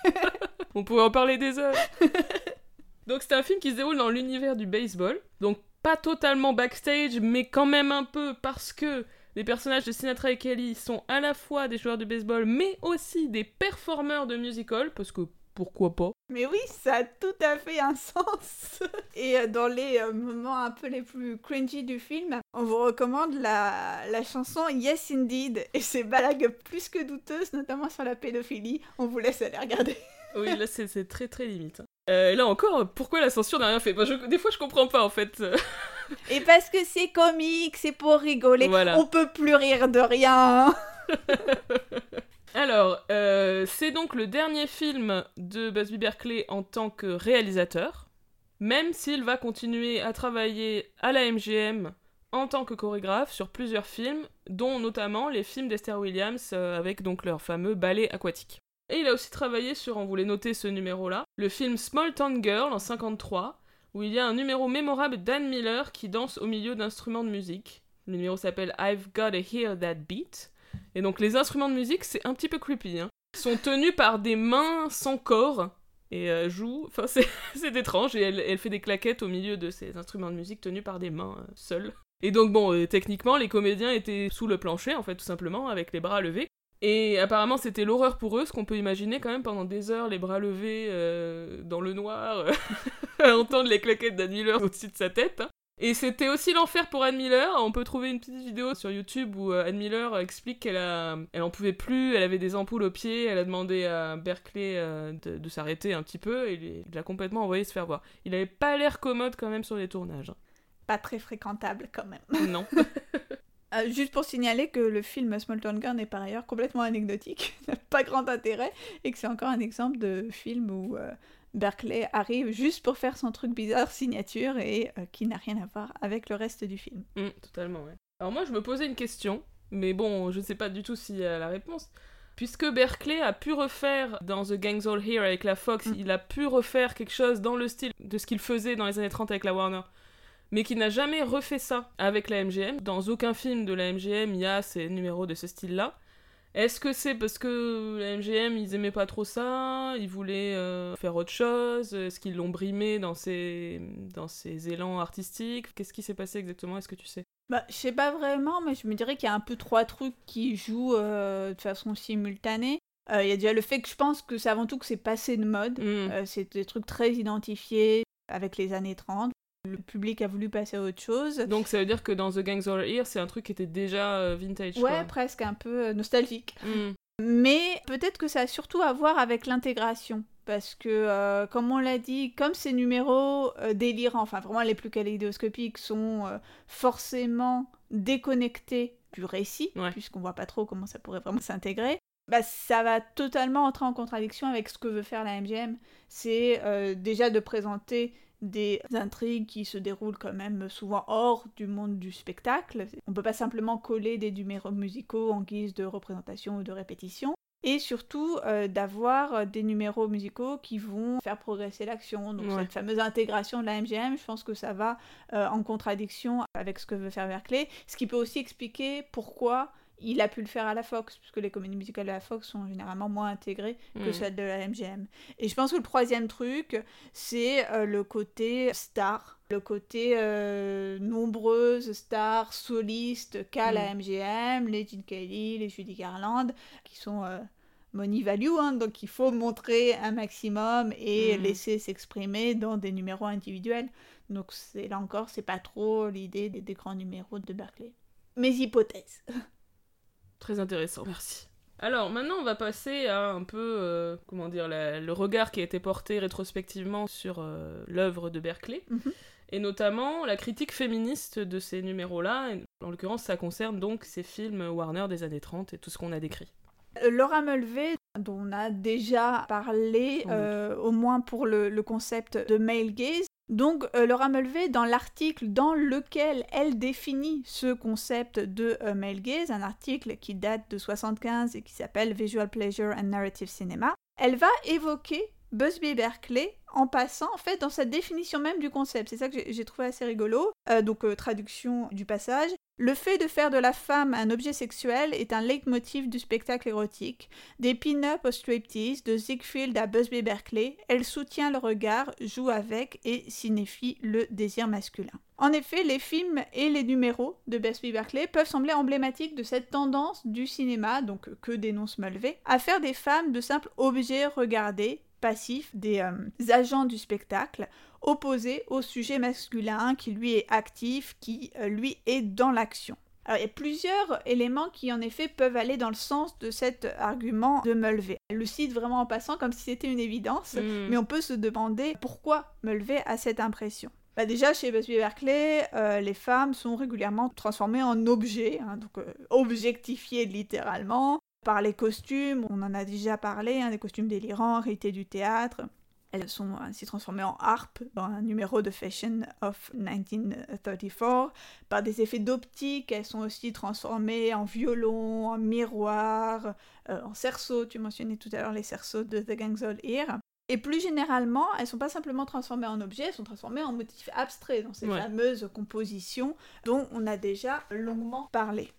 On pourrait en parler des heures. Donc c'est un film qui se déroule dans l'univers du baseball. Donc pas totalement backstage, mais quand même un peu parce que les personnages de Sinatra et Kelly sont à la fois des joueurs de baseball, mais aussi des performeurs de musical, parce que pourquoi pas Mais oui, ça a tout à fait un sens. Et euh, dans les euh, moments un peu les plus cringy du film, on vous recommande la, la chanson Yes Indeed. Et ces blagues plus que douteuses, notamment sur la pédophilie, on vous laisse aller regarder. oui, là c'est très très limite. Euh, là encore, pourquoi la censure n'a rien fait Des fois je comprends pas en fait. Et parce que c'est comique, c'est pour rigoler. On peut plus rire de rien. Alors, euh, c'est donc le dernier film de Busby Berkeley en tant que réalisateur, même s'il va continuer à travailler à la MGM en tant que chorégraphe sur plusieurs films, dont notamment les films d'Esther Williams euh, avec donc leur fameux ballet aquatique. Et il a aussi travaillé sur, on voulait noter ce numéro-là, le film Small Town Girl en 53, où il y a un numéro mémorable d'Anne Miller qui danse au milieu d'instruments de musique. Le numéro s'appelle I've Gotta Hear That Beat. Et donc les instruments de musique, c'est un petit peu creepy. Hein. Ils sont tenus par des mains sans corps et euh, joue. Enfin, c'est étrange. Et elle, fait des claquettes au milieu de ces instruments de musique tenus par des mains euh, seules. Et donc, bon, euh, techniquement, les comédiens étaient sous le plancher, en fait, tout simplement, avec les bras levés. Et apparemment, c'était l'horreur pour eux, ce qu'on peut imaginer quand même pendant des heures, les bras levés dans le noir, à entendre les claquettes d'Anne Miller au-dessus de sa tête. Hein. Et c'était aussi l'enfer pour Anne Miller. On peut trouver une petite vidéo sur YouTube où euh, Anne Miller explique qu'elle a, elle en pouvait plus, elle avait des ampoules aux pieds, elle a demandé à Berkeley euh, de, s'arrêter un petit peu et il l'a complètement envoyé se faire voir. Il avait pas l'air commode quand même sur les tournages. Pas très fréquentable quand même. Non. Euh, juste pour signaler que le film Small Town Girl est par ailleurs complètement anecdotique, n'a pas grand intérêt, et que c'est encore un exemple de film où Berkeley arrive juste pour faire son truc bizarre signature et euh, qui n'a rien à voir avec le reste du film. Mm, totalement, ouais. Alors moi, je me posais une question, mais bon, je ne sais pas du tout s'il y a la réponse. Puisque Berkeley a pu refaire dans The Gang's All Here avec la Fox, mm. il a pu refaire quelque chose dans le style de ce qu'il faisait dans les années 30 avec la Warner, mais qui n'a jamais refait ça avec la MGM. Dans aucun film de la MGM, il y a ces numéros de ce style-là. Est-ce que c'est parce que la MGM, ils aimaient pas trop ça Ils voulaient euh, faire autre chose? Est-ce qu'ils l'ont brimé dans ses, dans ses élans artistiques? Qu'est-ce qui s'est passé exactement? Est-ce que tu sais? Bah, je sais pas vraiment, mais je me dirais qu'il y a un peu trois trucs qui jouent euh, de façon simultanée. Euh, il y a déjà le fait que je pense que c'est avant tout que c'est passé de mode. Mm. c'est des trucs très identifiés avec les années 30 le public a voulu passer à autre chose. Donc ça veut dire que dans The Gangs Are Here, c'est un truc qui était déjà euh, vintage. Ouais, presque un peu euh, nostalgique. Hmm. Mais peut-être que ça a surtout à voir avec l'intégration. Parce que, euh, comme on l'a dit, comme ces numéros délirants, enfin vraiment les plus kaléidoscopiques, sont forcément déconnectés du récit, puisqu'on voit pas trop comment ça pourrait vraiment s'intégrer, bah, ça va totalement entrer en contradiction avec ce que veut faire la MGM. C'est déjà de présenter des intrigues qui se déroulent quand même souvent hors du monde du spectacle. On ne peut pas simplement coller des numéros musicaux en guise de représentation ou de répétition. Et surtout euh, d'avoir des numéros musicaux qui vont faire progresser l'action. Donc cette fameuse intégration de la MGM, je pense que ça va euh, en contradiction avec ce que veut faire Berkeley. Ce qui peut aussi expliquer pourquoi il a pu le faire à la Fox, puisque les comédies musicales de la Fox sont généralement moins intégrées que mm. celles de la MGM. Et je pense que le troisième truc, c'est euh, le côté star, le côté euh, nombreuses stars solistes qu'a la MGM, les Gene Kelly, les Judy Garland, qui sont euh, money value, hein, donc il faut montrer un maximum et mm. laisser s'exprimer dans des numéros individuels. Donc là encore, c'est pas trop l'idée des, des grands numéros de Berkeley. Mes hypothèses. Très intéressant, merci. Alors maintenant on va passer à un peu, euh, comment dire, le regard qui a été porté rétrospectivement sur euh, l'œuvre de Berkeley, mhm. et notamment la critique féministe de ces numéros-là, en l'occurrence ça concerne donc ces films Warner des années 30 et tout ce qu'on a décrit. Laura Mulvey, dont on a déjà parlé, euh, au moins pour le, concept de male gaze. Donc euh, Laura Mulvey, dans l'article dans lequel elle définit ce concept de euh, gaze, un article qui date de 75 et qui s'appelle Visual Pleasure and Narrative Cinema, elle va évoquer Busby Berkeley en passant en fait dans sa définition même du concept. C'est ça que j'ai trouvé assez rigolo. donc traduction du passage. Le fait de faire de la femme un objet sexuel est un leitmotiv du spectacle érotique. Des pin-up au striptease, de Ziegfeld à Busby Berkeley, elle soutient le regard, joue avec et signifie le désir masculin. En effet, les films et les numéros de Busby Berkeley peuvent sembler emblématiques de cette tendance du cinéma, donc que dénonce Mulvey, à faire des femmes de simples objets regardés, passifs, des euh, agents du spectacle, opposé au sujet masculin qui lui est actif, qui euh, lui est dans l'action. Alors, il y a plusieurs éléments qui en effet peuvent aller dans le sens de cet argument de Mulvey. Elle le cite vraiment en passant comme si c'était une évidence, hmm. mais on peut se demander pourquoi Mulvey a cette impression. Bah déjà, chez Busby Berkeley, euh, les femmes sont régulièrement transformées en objets, hein, donc euh, objectifiées littéralement, par les costumes, on en a déjà parlé, hein, des costumes délirants, hérités du théâtre. Elles sont ainsi transformées en harpe dans un numéro de Fashion of 1934. Par des effets d'optique, elles sont aussi transformées en violon, en miroir, euh, en cerceau. Tu mentionnais tout à l'heure les cerceaux de The Gang's All Here. Et plus généralement, elles sont pas simplement transformées en objets, elles sont transformées en motifs abstraits dans ces fameuses compositions dont on a déjà longuement parlé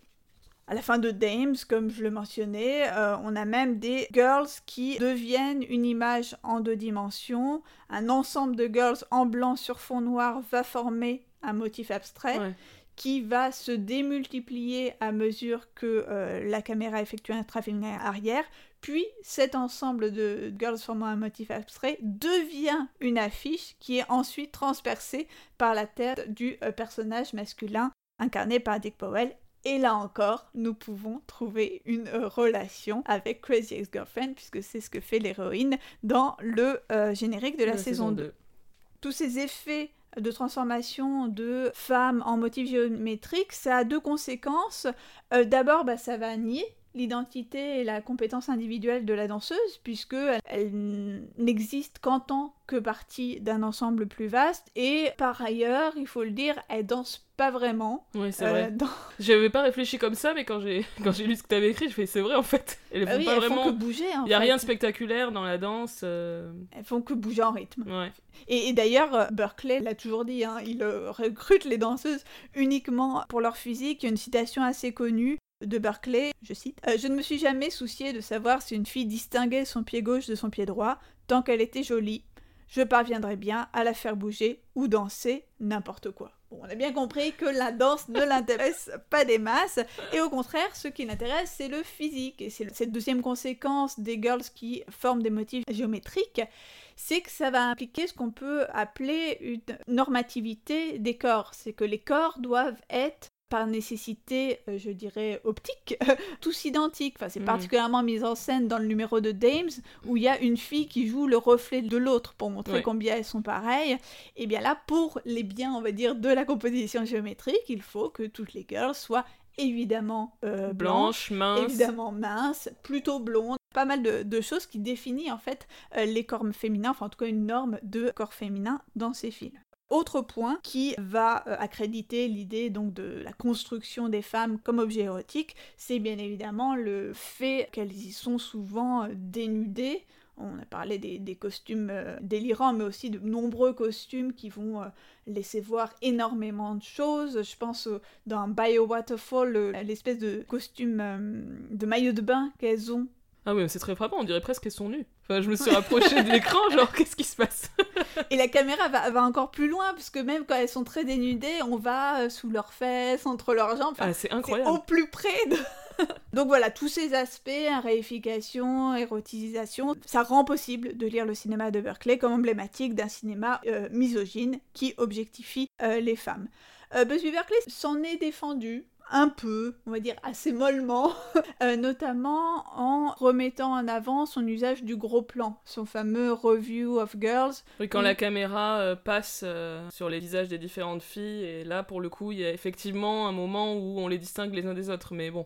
à la fin de Dames, comme je le mentionnais, euh, on a même des girls qui deviennent une image en deux dimensions. Un ensemble de girls en blanc sur fond noir va former un motif abstrait. qui va se démultiplier à mesure que euh, la caméra effectue un tracking arrière, puis cet ensemble de girls formant un motif abstrait devient une affiche qui est ensuite transpercée par la tête du euh, personnage masculin incarné par Dick Powell et là encore, nous pouvons trouver une euh, relation avec Crazy Ex-Girlfriend, puisque c'est ce que fait l'héroïne dans le euh, générique de la, saison, 2. Tous ces effets de transformation de femmes en motifs géométriques, ça a deux conséquences. Euh, d'abord, bah, ça va nier l'identité et la compétence individuelle de la danseuse, puisque elle, n'existe qu'en tant que partie d'un ensemble plus vaste, et par ailleurs, il faut le dire, elle danse pas vraiment. Oui, c'est vrai. Euh, J'avais pas réfléchi comme ça, mais quand j'ai quand j'ai lu ce que t'avais écrit, je fais c'est vrai en fait. Elles bah font pas vraiment. Font que bouger. Il y a rien de spectaculaire dans la danse. Euh. Elles font que bouger en rythme. Ouais. Et, d'ailleurs, euh, Berkeley l'a toujours dit, hein, il recrute les danseuses uniquement pour leur physique. Il y a une citation assez connue de Berkeley, je cite, Je ne me suis jamais soucié de savoir si une fille distinguait son pied gauche de son pied droit, tant qu'elle était jolie. Je parviendrai bien à la faire bouger ou danser n'importe quoi. Bon, on a bien compris que la danse ne l'intéresse pas des masses, et au contraire, ce qui l'intéresse, c'est le physique. Et c'est cette deuxième conséquence des girls qui forment des motifs géométriques, c'est que ça va impliquer ce qu'on peut appeler une normativité des corps. C'est que les corps doivent être par nécessité, euh, je dirais, optique, tous identiques. Enfin, c'est mm. particulièrement mis en scène dans le numéro de Dames, où il y a une fille qui joue le reflet de l'autre pour montrer combien elles sont pareilles. Et bien là, pour les biens, on va dire, de la composition géométrique, il faut que toutes les girls soient évidemment euh, blanches, minces. évidemment minces, plutôt blondes. Pas mal de, choses qui définissent en fait euh, les corps féminins, enfin en tout cas une norme de corps féminin dans ces films. Autre point qui va euh, accréditer l'idée donc de la construction des femmes comme objet érotique, c'est bien évidemment le fait qu'elles y sont souvent euh, dénudées. On a parlé des, costumes euh, délirants, mais aussi de nombreux costumes qui vont laisser voir énormément de choses. Je pense dans Bio Waterfall, l'espèce de costume de maillot de bain qu'elles ont ah oui, c'est très frappant, on dirait presque qu'elles sont nues. Enfin, je me suis rapprochée de l'écran, genre, qu'est-ce qui se passe? Et la caméra va, va, encore plus loin, parce que même quand elles sont très dénudées, on va euh, sous leurs fesses, entre leurs jambes. ah, c'est incroyable. Au plus près de. Donc voilà, tous ces aspects, réification, érotisation, ça rend possible de lire le cinéma de Berkeley comme emblématique d'un cinéma euh, misogyne qui objectifie euh, les femmes. Busby Berkeley s'en est défendu un peu, on va dire assez mollement, euh, notamment en remettant en avant son usage du gros plan, son fameux review of girls. Oui, quand la caméra euh, passe euh, sur les visages des différentes filles, et là pour le coup il y a effectivement un moment où on les distingue les uns des autres, mais bon.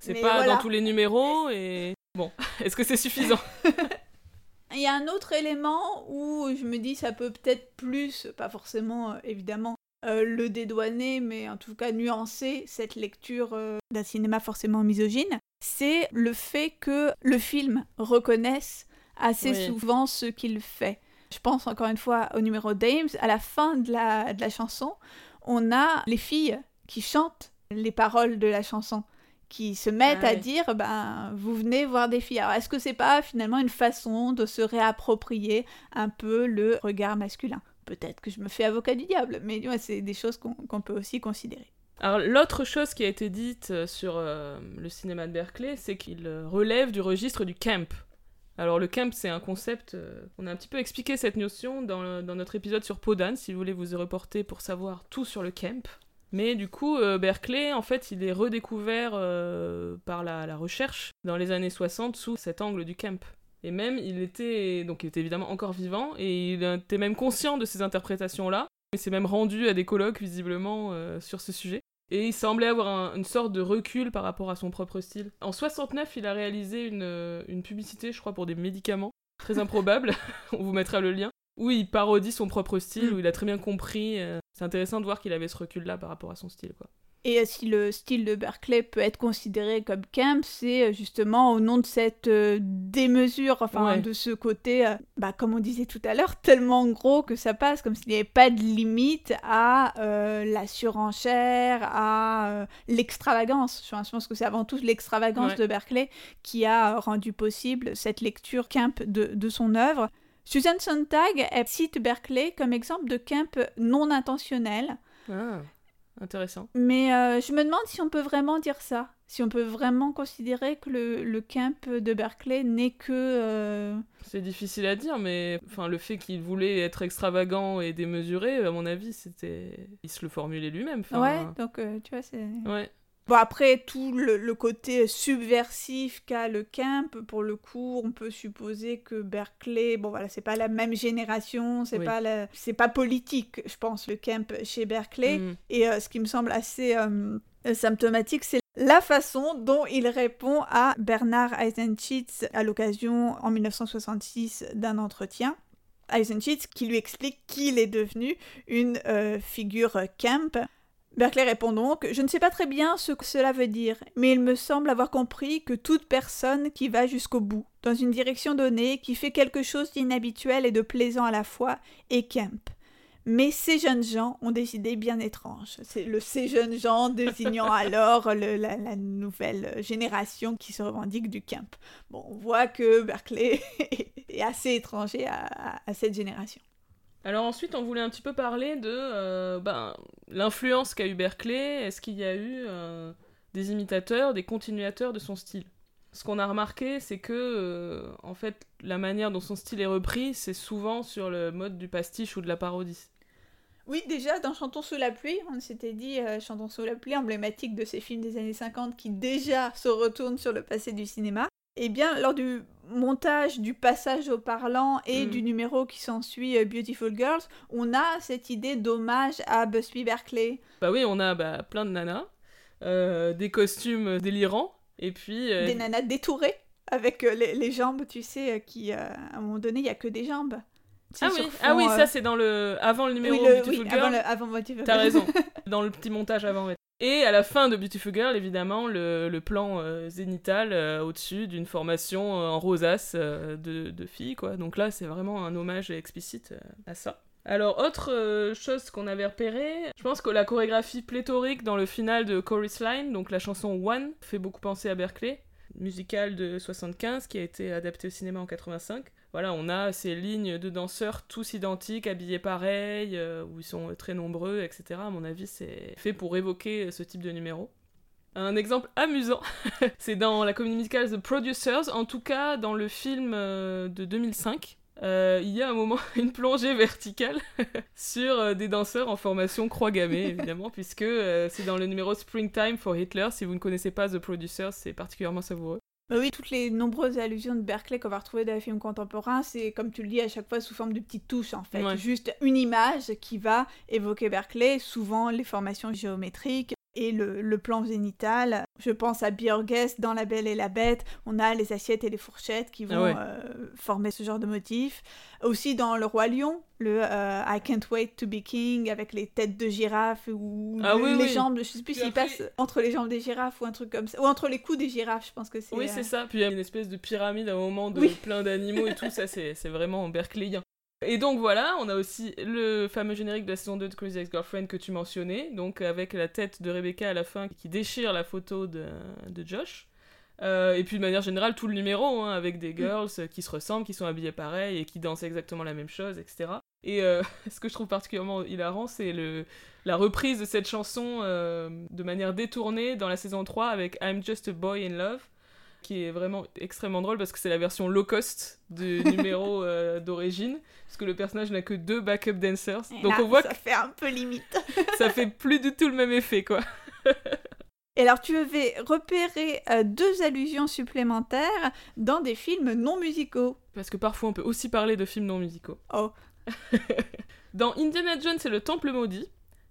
C'est pas dans tous les numéros et Bon, est-ce que c'est suffisant? Il y a un autre élément où je me dis ça peut peut-être plus, pas forcément évidemment euh, le dédouaner, mais en tout cas nuancer cette lecture euh, d'un cinéma forcément misogyne, c'est le fait que le film reconnaisse assez Oui. souvent ce qu'il fait. Je pense encore une fois au numéro Dames, à la fin de la, de la chanson, on a les filles qui chantent les paroles de la chanson, qui se mettent Ah à dire ben vous venez voir des filles. Alors est-ce que c'est pas finalement une façon de se réapproprier un peu le regard masculin? Peut-être que je me fais avocat du diable, mais c'est des choses qu'on peut aussi considérer. Alors l'autre chose qui a été dite euh, sur euh, le cinéma de Berkeley, c'est qu'il euh, relève du registre du camp. Alors le camp, c'est un concept, on a un petit peu expliqué cette notion dans, notre épisode sur Podan, si vous voulez vous y reporter pour savoir tout sur le camp. Mais du coup, Berkeley, en fait, il est redécouvert par la, la recherche dans les années 60 sous cet angle du camp. Et même, il était, donc il était évidemment encore vivant, et il était même conscient de ces interprétations-là, et s'est même rendu à des colloques, visiblement, euh, sur ce sujet. Et il semblait avoir un- une sorte de recul par rapport à son propre style. En 69, il a réalisé une, euh, une publicité, je crois, pour des médicaments. Très improbable, on vous mettra le lien. Où il parodie son propre style, Mm. où il a très bien compris. euh, C'est intéressant de voir qu'il avait ce recul-là par rapport à son style, quoi. Et si le style de Berkeley peut être considéré comme camp, c'est euh, justement au nom de cette euh, démesure, enfin Ouais. de ce côté, euh, bah, comme on disait tout à l'heure, tellement gros que ça passe, comme s'il n'y avait pas de limite à euh, la surenchère, à l'extravagance. Je pense- je pense que c'est avant tout l'extravagance Ouais. de Berkeley qui a rendu possible cette lecture camp de, de son œuvre. Susan Sontag elle cite Berkeley comme exemple de camp non intentionnel. Ah, intéressant. Mais euh, je me demande si on peut vraiment dire ça. Si on peut vraiment considérer que le, le camp de Berkeley n'est que... euh, C'est difficile à dire, mais enfin, le fait qu'il voulait être extravagant et démesuré, à mon avis, c'était. Il se le formulait lui-même. enfin, Ouais, donc euh, tu vois, c'est... Ouais. Bon, après, tout le, le côté subversif qu'a le camp, pour le coup, on peut supposer que Berkeley, bon voilà, c'est pas la même génération, c'est Oui. pas la- c'est pas politique, je pense, le camp chez Berkeley. Mm. Et euh, ce qui me semble assez euh, euh, symptomatique, c'est la façon dont il répond à Bernard Eisenschitz à l'occasion, en 1966, d'un entretien. Eisenschitz qui lui explique qu'il est devenu une euh, figure camp. Berkeley répond donc Je ne sais pas très bien ce que cela veut dire, mais il me semble avoir compris que toute personne qui va jusqu'au bout, dans une direction donnée, qui fait quelque chose d'inhabituel et de plaisant à la fois, est camp. Mais ces jeunes gens ont des idées bien étranges. C'est le ces jeunes gens désignant alors le- la, la nouvelle génération qui se revendique du camp. Bon, on voit que Berkeley est assez étranger à, à- à cette génération. Alors ensuite, on voulait un petit peu parler de euh, ben, l'influence qu'a eu Berkeley. Est-ce qu'il y a eu euh, des imitateurs, des continuateurs de son style? Ce qu'on a remarqué, c'est que euh, en fait, la manière dont son style est repris, c'est souvent sur le mode du pastiche ou de la parodie. Oui, déjà, dans Chantons sous la pluie, on s'était dit Chantons sous la pluie, emblématique de ces films des années 50 qui déjà se retournent sur le passé du cinéma. Eh bien, lors du montage du passage au parlant et Mm. du numéro qui s'ensuit, euh, Beautiful Girls, on a cette idée d'hommage à Busby Berkeley. Bah oui, on a bah, plein de nanas, euh, des costumes délirants, et puis... euh, Des nanas détourées avec euh, les, les jambes, tu sais, qui, à un moment donné, il n'y a que des jambes. Sais, Ah oui, ah oui, ça c'est dans le avant le numéro oui, le- Beautiful oui, Girl. avant, le, avant Beautiful T'as Girls. raison. Dans le petit montage avant. Et à la fin de Beautiful Girl, évidemment, le, plan euh, zénital euh, au-dessus d'une formation euh, en rosace euh, de, filles, quoi. Donc là, c'est vraiment un hommage explicite à ça. Alors, autre chose qu'on avait repéré, je pense que la chorégraphie pléthorique dans le final de Chorus Line, donc la chanson One, fait beaucoup penser à Berkeley, musical de 75 qui a été adapté au cinéma en 85. Voilà, on a ces lignes de danseurs tous identiques, habillés pareil, euh, où ils sont très nombreux, etc. À mon avis, c'est fait pour évoquer ce type de numéro. Un exemple amusant, c'est dans la comédie musicale The Producers, en tout cas dans le film euh, de 2005. euh, il y a un moment une plongée verticale sur euh, des danseurs en formation croix gammée, évidemment, puisque euh, c'est dans le numéro Springtime for Hitler. Si vous ne connaissez pas The Producers, c'est particulièrement savoureux. Bah oui, toutes les nombreuses allusions de Berkeley qu'on va retrouver dans les films contemporains, c'est comme tu le dis à chaque fois sous forme de petites touches en fait. Ouais. Juste une image qui va évoquer Berkeley, souvent les formations géométriques, et le, plan zénital. Je pense à Björges dans La Belle et la Bête. On a les assiettes et les fourchettes qui vont Ah euh, former ce genre de motif. Aussi dans Le Roi Lion, le euh, I Can't Wait to Be King avec les têtes de girafes ou Ah le- oui, les oui. jambes. Je sais plus s'il après- passe entre les jambes des girafes ou un truc comme ça. Ou entre les coups des girafes, je pense que c'est. Oui, euh, c'est ça. Puis il y a une espèce de pyramide à un moment de Oui. plein d'animaux et tout. Ça, c'est vraiment berkeleyien. Et donc voilà, on a aussi le fameux générique de la saison 2 de Crazy Ex-Girlfriend que tu mentionnais, donc avec la tête de Rebecca à la fin qui déchire la photo de, de Josh. Euh, et puis de manière générale, tout le numéro, hein, avec des girls euh, qui se ressemblent, qui sont habillées pareil et qui dansent exactement la même chose, etc. Et euh, ce que je trouve particulièrement hilarant, c'est le, la reprise de cette chanson euh, de manière détournée dans la saison 3 avec I'm Just a Boy in Love, qui est vraiment extrêmement drôle parce que c'est la version low cost du numéro euh, d'origine, parce que le personnage n'a que deux backup dancers. et Donc là, on voit ça fait un peu limite. que ça fait plus du tout le même effet, quoi. Et alors, tu avais repéré euh, deux allusions supplémentaires dans des films non musicaux. Parce que parfois on peut aussi parler de films non musicaux. Oh. Dans Indiana Jones et le Temple Maudit,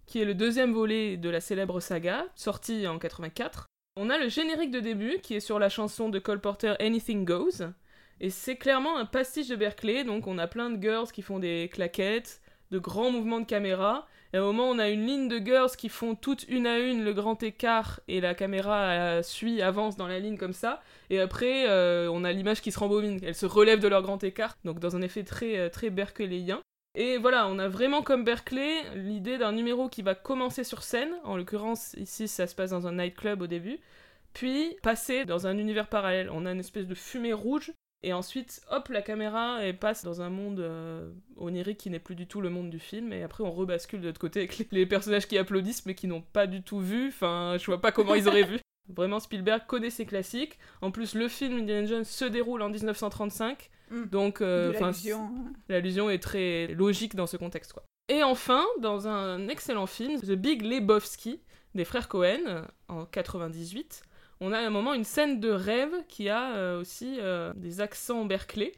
qui est le deuxième volet de la célèbre saga, sorti en 84, on a le générique de début qui est sur la chanson de Cole Porter Anything Goes. Et c'est clairement un pastiche de Berkeley, donc on a plein de girls qui font des claquettes, de grands mouvements de caméra. Et un moment, on a une ligne de girls qui font toutes une à une le grand écart et la caméra suit, avance dans la ligne comme ça. Et après, euh, on a l'image qui se rembobine. Elles se relèvent de leur grand écart, donc dans un effet très, euh, très berkeleyien. Et voilà, on a vraiment comme Berkeley l'idée d'un numéro qui va commencer sur scène. En l'occurrence, ici, ça se passe dans un nightclub au début. Puis passer dans un univers parallèle. On a une espèce de fumée rouge. Et ensuite, hop, la caméra elle passe dans un monde euh, onirique qui n'est plus du tout le monde du film. Et après, on rebascule de l'autre côté avec les, les personnages qui applaudissent mais qui n'ont pas du tout vu. Enfin, je vois pas comment ils auraient vu. Vraiment, Spielberg connaît ses classiques. En plus, le film Indiana Jones se déroule en 1935. Mm. Donc, euh, l'allusion, hein. L'allusion est très logique dans ce contexte, quoi. Et enfin, dans un excellent film, The Big Lebowski, des frères Cohen, euh, en 98, on a à un moment une scène de rêve qui a euh, aussi euh, des accents Berkeley,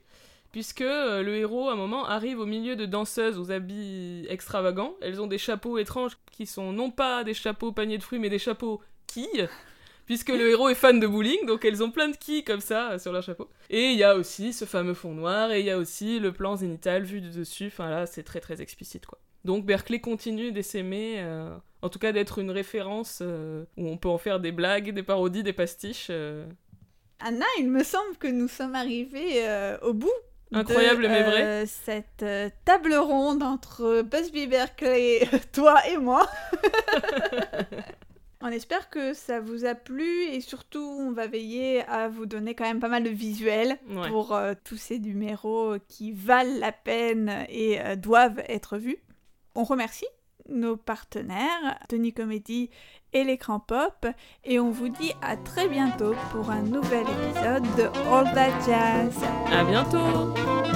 puisque euh, le héros, à un moment, arrive au milieu de danseuses aux habits extravagants. Elles ont des chapeaux étranges qui sont non pas des chapeaux paniers de fruits, mais des chapeaux quilles. Puisque le héros est fan de bowling, donc elles ont plein de quilles comme ça euh, sur leur chapeau. Et il y a aussi ce fameux fond noir, et il y a aussi le plan zénital vu du dessus. Enfin là, c'est très très explicite quoi. Donc Berkeley continue d'essaimer, euh, en tout cas d'être une référence euh, où on peut en faire des blagues, des parodies, des pastiches. euh. Anna, il me semble que nous sommes arrivés au bout. Incroyable de, mais vrai. cette table ronde entre Busby Berkeley, toi et moi. On espère que ça vous a plu et surtout on va veiller à vous donner quand même pas mal de visuels Ouais. pour euh, tous ces numéros qui valent la peine et euh, doivent être vus. On remercie nos partenaires, Tony Comedy et l'écran pop, et on vous dit à très bientôt pour un nouvel épisode de All That Jazz. À bientôt